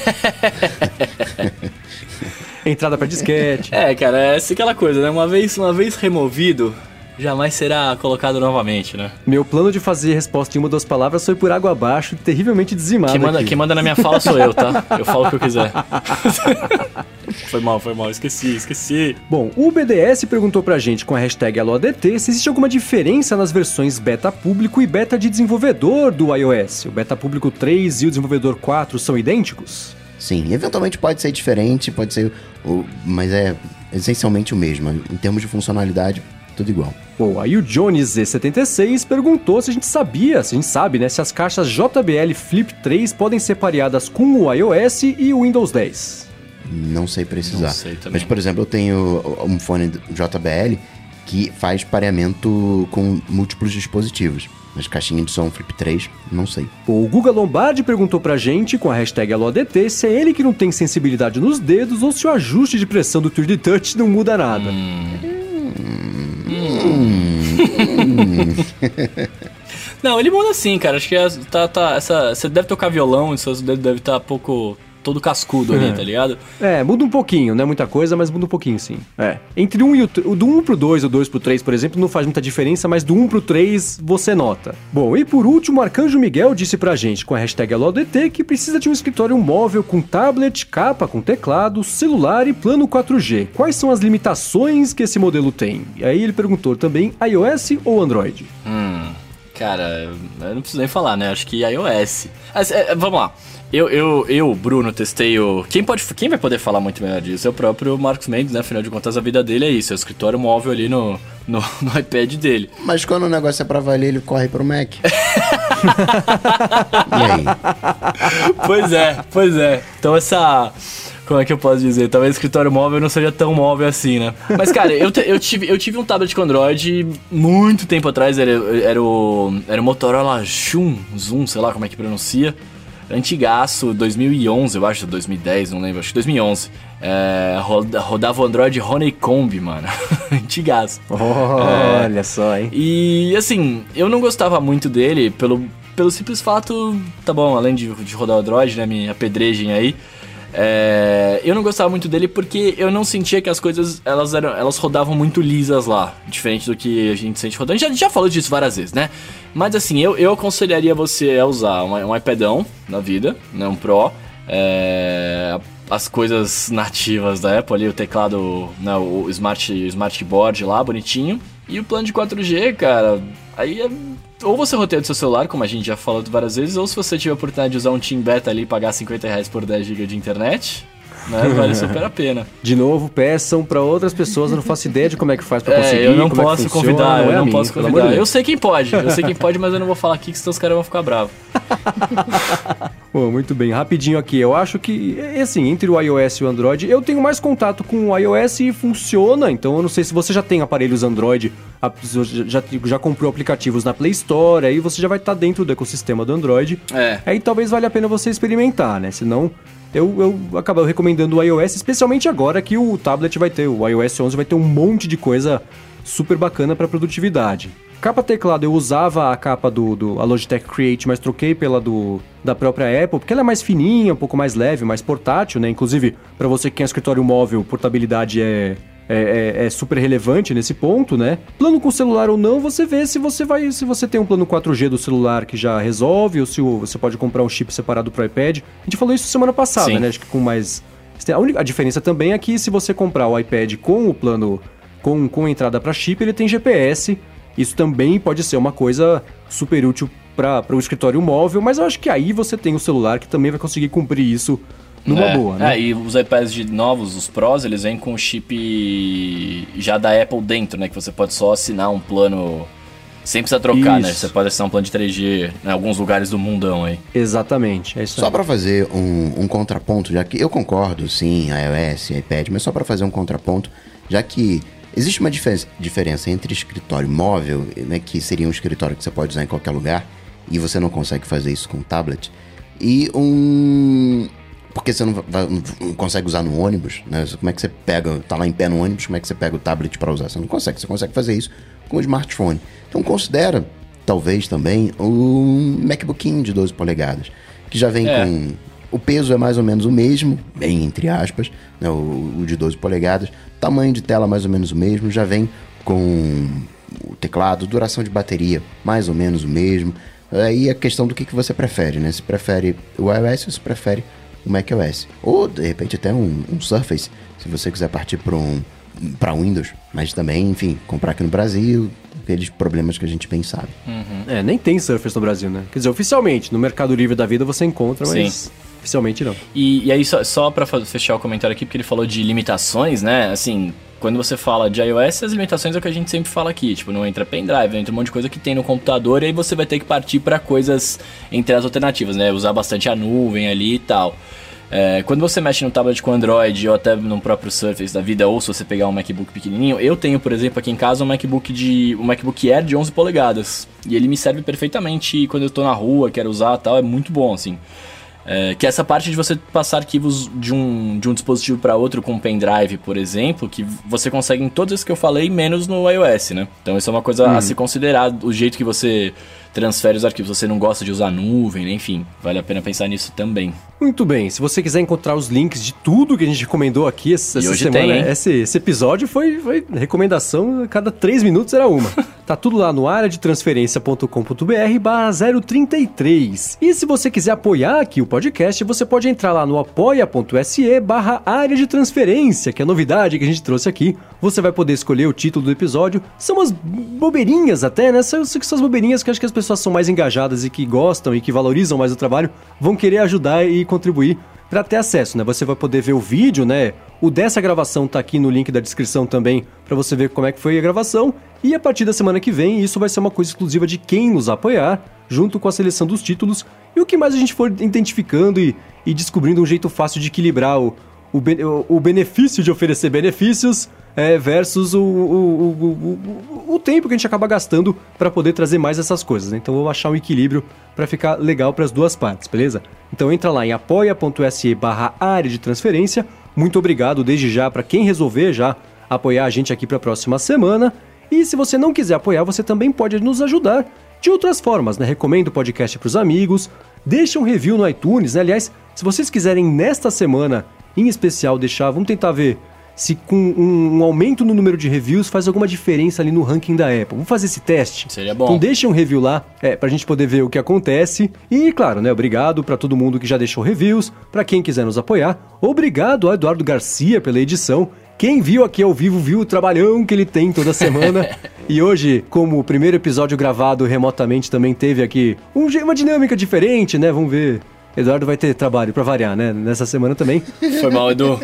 Entrada pra disquete. é, cara, é aquela coisa, né? Uma vez, uma vez removido, jamais será colocado novamente, né? Meu plano de fazer resposta em uma ou duas palavras foi por água abaixo, terrivelmente dizimado. Quem manda, aqui. quem manda na minha fala sou eu, tá? Eu falo o que eu quiser. Foi mal, foi mal, esqueci, esqueci. Bom, o BDS perguntou pra gente com a hashtag AloADT se existe alguma diferença nas versões beta público e beta de desenvolvedor do iOS. O beta público 3 e o desenvolvedor 4 são idênticos? Sim, eventualmente pode ser diferente, pode ser. Mas é essencialmente o mesmo. Em termos de funcionalidade, tudo igual. Bom, aí o Jones Z76 perguntou se a gente sabia, se a gente sabe, né, se as caixas JBL Flip 3 podem ser pareadas com o iOS e o Windows 10. Não sei precisar. Não sei. Mas, por exemplo, eu tenho um fone JBL que faz pareamento com múltiplos dispositivos. Mas caixinha de som Flip 3, não sei. O Guga Lombardi perguntou pra gente, com a hashtag AloADT, se é ele que não tem sensibilidade nos dedos ou se o ajuste de pressão do 3D Touch não muda nada. Não, ele muda sim, cara. Acho que é- tá, tá, essa, você deve tocar violão seus dedos devem estar pouco. Todo cascudo ali, É. tá ligado? É, muda um pouquinho, não é muita coisa, mas muda um pouquinho sim. É. Entre um e o, do 1 pro 2, o 2 pro 3, por exemplo, não faz muita diferença, mas do 1 pro 3 você nota. Bom, e por último, o Arcanjo Miguel disse pra gente com a hashtag AloDT que precisa de um escritório móvel com tablet, capa com teclado, celular e plano 4G. Quais são as limitações que esse modelo tem? E aí ele perguntou também iOS ou Android? Hum, cara, eu não preciso nem falar, né? Acho que iOS. Mas, é, vamos lá. Eu, eu, eu, Bruno, testei o. Quem, pode, quem vai poder falar muito melhor disso? É o próprio Marcos Mendes, né? Afinal de contas, a vida dele é isso. É o escritório móvel ali no, no, no iPad dele. Mas quando o negócio é pra valer, ele corre pro Mac. e aí? Pois é, pois é. Então essa. Como é que eu posso dizer? Talvez o escritório móvel não seja tão móvel assim, né? Mas, cara, eu, te- eu, tive, eu tive um tablet com Android muito tempo atrás. Era, era, o, era o Motorola Zoom, Zoom, sei lá como é que pronuncia. Antigaço, 2011, eu acho, 2010, não lembro, acho que 2011. É, roda- rodava o Android Honeycomb, mano. Antigaço. Olha só, hein? E assim, eu não gostava muito dele pelo, pelo simples fato, tá bom, além de, de rodar o Android, né, minha pedregem aí, é, eu não gostava muito dele porque eu não sentia que as coisas elas eram elas rodavam muito lisas lá, diferente do que a gente sente rodando. A gente já, já falou disso várias vezes, né? Mas assim, eu, eu aconselharia você a usar um, um iPadão na vida, né, um Pro, é, as coisas nativas da Apple ali, o teclado, né, o smart, o smartboard lá, bonitinho. E o plano de 4G, cara, aí é... Ou você roteia do seu celular, como a gente já falou várias vezes, ou se você tiver a oportunidade de usar um Team Beta ali e pagar 50 reais por 10 GB de internet, né, vale super a pena. De novo, peçam pra outras pessoas, eu não faço ideia de como é que faz conseguir. É, eu não como é posso funciona, convidar, não é eu a não mim, posso convidar. Eu sei quem pode, eu sei quem pode, mas eu não vou falar aqui, que senão os caras vão ficar bravos. Bom, muito bem, rapidinho aqui. Eu acho que, é, assim, entre o iOS e o Android, eu tenho mais contato com o iOS e funciona. Então, eu não sei se você já tem aparelhos Android, já, já comprou aplicativos na Play Store, aí você já vai estar dentro do ecossistema do Android. É. Aí talvez valha a pena você experimentar, né? Senão, eu, eu acabo recomendando o iOS, especialmente agora que o tablet vai ter, o iOS 11 vai ter um monte de coisa super bacana para produtividade. Capa teclado, eu usava a capa do, do a Logitech Create, mas troquei pela do da própria Apple, porque ela é mais fininha, um pouco mais leve, mais portátil, né? Inclusive, para você que tem escritório móvel, portabilidade é, é, é- é super relevante nesse ponto, né? Plano com celular ou não, você vê se você vai, se você tem um plano 4G do celular que já resolve, ou se você pode comprar um chip separado pro iPad. A gente falou isso semana passada, Sim. né? Acho que com mais. A, única, a diferença também é que se você comprar o iPad com o plano com, com entrada para chip, ele tem GPS. Isso também pode ser uma coisa super útil para o escritório móvel, mas eu acho que aí você tem o celular que também vai conseguir cumprir isso numa é, boa, né? É, e os iPads de novos, os Pros, eles vêm com o chip já da Apple dentro, né? Que você pode só assinar um plano sem precisar trocar, né? Isso. Você pode assinar um plano de 3G em alguns lugares do mundão aí. Exatamente, é isso Só pra fazer um, um contraponto, já que eu concordo, sim, iOS, iPad, mas só pra fazer um contraponto, já que existe uma dife- diferença entre escritório móvel, né, que seria um escritório que você pode usar em qualquer lugar, e você não consegue fazer isso com tablet, e um. Porque você não, vai- não consegue usar no ônibus, né? Como é que você pega, tá lá em pé no ônibus, como é que você pega o tablet pra usar? Você não consegue, você consegue fazer isso com o smartphone. Então considera, talvez também, um MacBookinho de 12 polegadas, que já vem É. com o peso é mais ou menos o mesmo, bem entre aspas, né, o, o de 12 polegadas. Tamanho de tela mais ou menos o mesmo, já vem com o teclado, duração de bateria mais ou menos o mesmo. Aí a questão do que, que você prefere, né? Se prefere o iOS ou se prefere o macOS. Ou, de repente, até um, um Surface, se você quiser partir para um para Windows, mas também, enfim, comprar aqui no Brasil, aqueles problemas que a gente bem sabe. É, nem tem Surface no Brasil, né? Quer dizer, oficialmente, no Mercado Livre da vida você encontra, mas Sim. Oficialmente não. E, e aí, só, só pra fa- fechar o comentário aqui, porque ele falou de limitações, né? Assim, quando você fala de iOS, as limitações é o que a gente sempre fala aqui. Tipo, não entra pendrive, não entra um monte de coisa que tem no computador, e aí você vai ter que partir pra coisas entre as alternativas, né? Usar bastante a nuvem ali e tal. É, quando você mexe no tablet com Android ou até no próprio Surface da vida, ou se você pegar um MacBook pequenininho, eu tenho, por exemplo, aqui em casa um MacBook de um MacBook Air de 11 polegadas e ele me serve perfeitamente quando eu tô na rua, quero usar, tal, é muito bom assim. É, que essa parte de você passar arquivos de um, de um dispositivo para outro com um pendrive, por exemplo, que você consegue em todos esses que eu falei, menos no iOS, né? Então isso é uma coisa a se considerar, o jeito que você transfere os arquivos. Você não gosta de usar nuvem, né? enfim, vale a pena pensar nisso também. Muito bem, se você quiser encontrar os links de tudo que a gente recomendou aqui essa, essa semana, tem, esse, esse episódio foi, foi recomendação, cada três minutos era uma. tá tudo lá no área de transferência.com.br barra 033. E se você quiser apoiar aqui o podcast, você pode entrar lá no apoia.se barra área de transferência, que é a novidade que a gente trouxe aqui. Você vai poder escolher o título do episódio. São umas bobeirinhas até, né? São, são as bobeirinhas que acho que as pessoas são mais engajadas e que gostam e que valorizam mais o trabalho, vão querer ajudar e contribuir para ter acesso, né? Você vai poder ver o vídeo, né? O dessa gravação tá aqui no link da descrição também para você ver como é que foi a gravação. E a partir da semana que vem, isso vai ser uma coisa exclusiva de quem nos apoiar, junto com a seleção dos títulos e o que mais a gente for identificando e, e descobrindo um jeito fácil de equilibrar o, o- o benefício de oferecer benefícios é, versus o, o, o, o- tempo que a gente acaba gastando para poder trazer mais essas coisas. né? Então vou achar um equilíbrio para ficar legal para as duas partes, beleza? Então entra lá em apoia.se barra área de transferência. Muito obrigado desde já para quem resolver já apoiar a gente aqui para a próxima semana. E se você não quiser apoiar, você também pode nos ajudar de outras formas, né? Recomenda o podcast para os amigos, deixa um review no iTunes, né? Aliás, se vocês quiserem nesta semana em especial deixar, vamos tentar ver se com um, um aumento no número de reviews faz alguma diferença ali no ranking da Apple. Vamos fazer esse teste. Seria bom. Então deixa um review lá, é, pra gente poder ver o que acontece. E claro, né, obrigado pra todo mundo que já deixou reviews, pra quem quiser nos apoiar. Obrigado ao Eduardo Garcia pela edição. Quem viu aqui ao vivo viu o trabalhão que ele tem toda semana. e hoje, como o primeiro episódio gravado remotamente também teve aqui um uma dinâmica diferente, né? Vamos ver. Eduardo vai ter trabalho pra variar, né? Nessa semana também. Foi mal, Edu.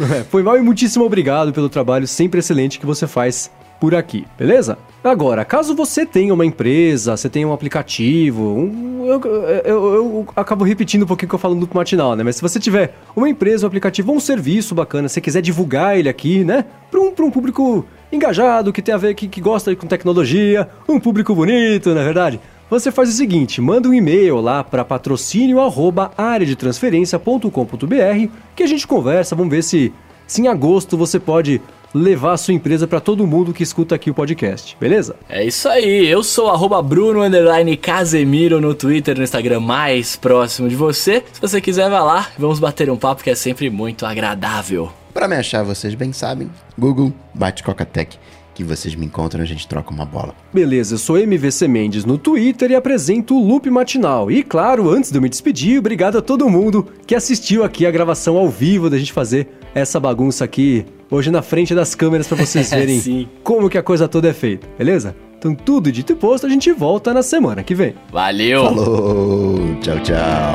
É, Foi mal e muitíssimo obrigado pelo trabalho sempre excelente que você faz por aqui, beleza? Agora, caso você tenha uma empresa, você tenha um aplicativo, um- eu, eu- eu- acabo repetindo um pouquinho que eu falo no matinal, né? Mas se você tiver uma empresa, um aplicativo ou um serviço bacana, se você quiser divulgar ele aqui, né? Para um, pra um público engajado, que tem a ver, que, que gosta com tecnologia, um público bonito, na é verdade? Você faz o seguinte, manda um e-mail lá para patrocínio arroba areadetransferencia.com.br que a gente conversa, vamos ver se, se em agosto você pode levar a sua empresa para todo mundo que escuta aqui o podcast, beleza? É isso aí, eu sou arroba Bruno underline Casemiro no Twitter, no Instagram mais próximo de você. Se você quiser, vai lá, vamos bater um papo que é sempre muito agradável. Pra me achar, vocês bem sabem, Google, bate Cocatec, que vocês me encontram e a gente troca uma bola. Beleza, eu sou MVC Mendes no Twitter e apresento o Loop Matinal. E claro, antes de eu me despedir, obrigado a todo mundo que assistiu aqui a gravação ao vivo da gente fazer essa bagunça aqui hoje na frente das câmeras para vocês verem como que a coisa toda é feita, beleza? Então tudo dito e posto, a gente volta na semana que vem. Valeu! Falou, tchau, tchau.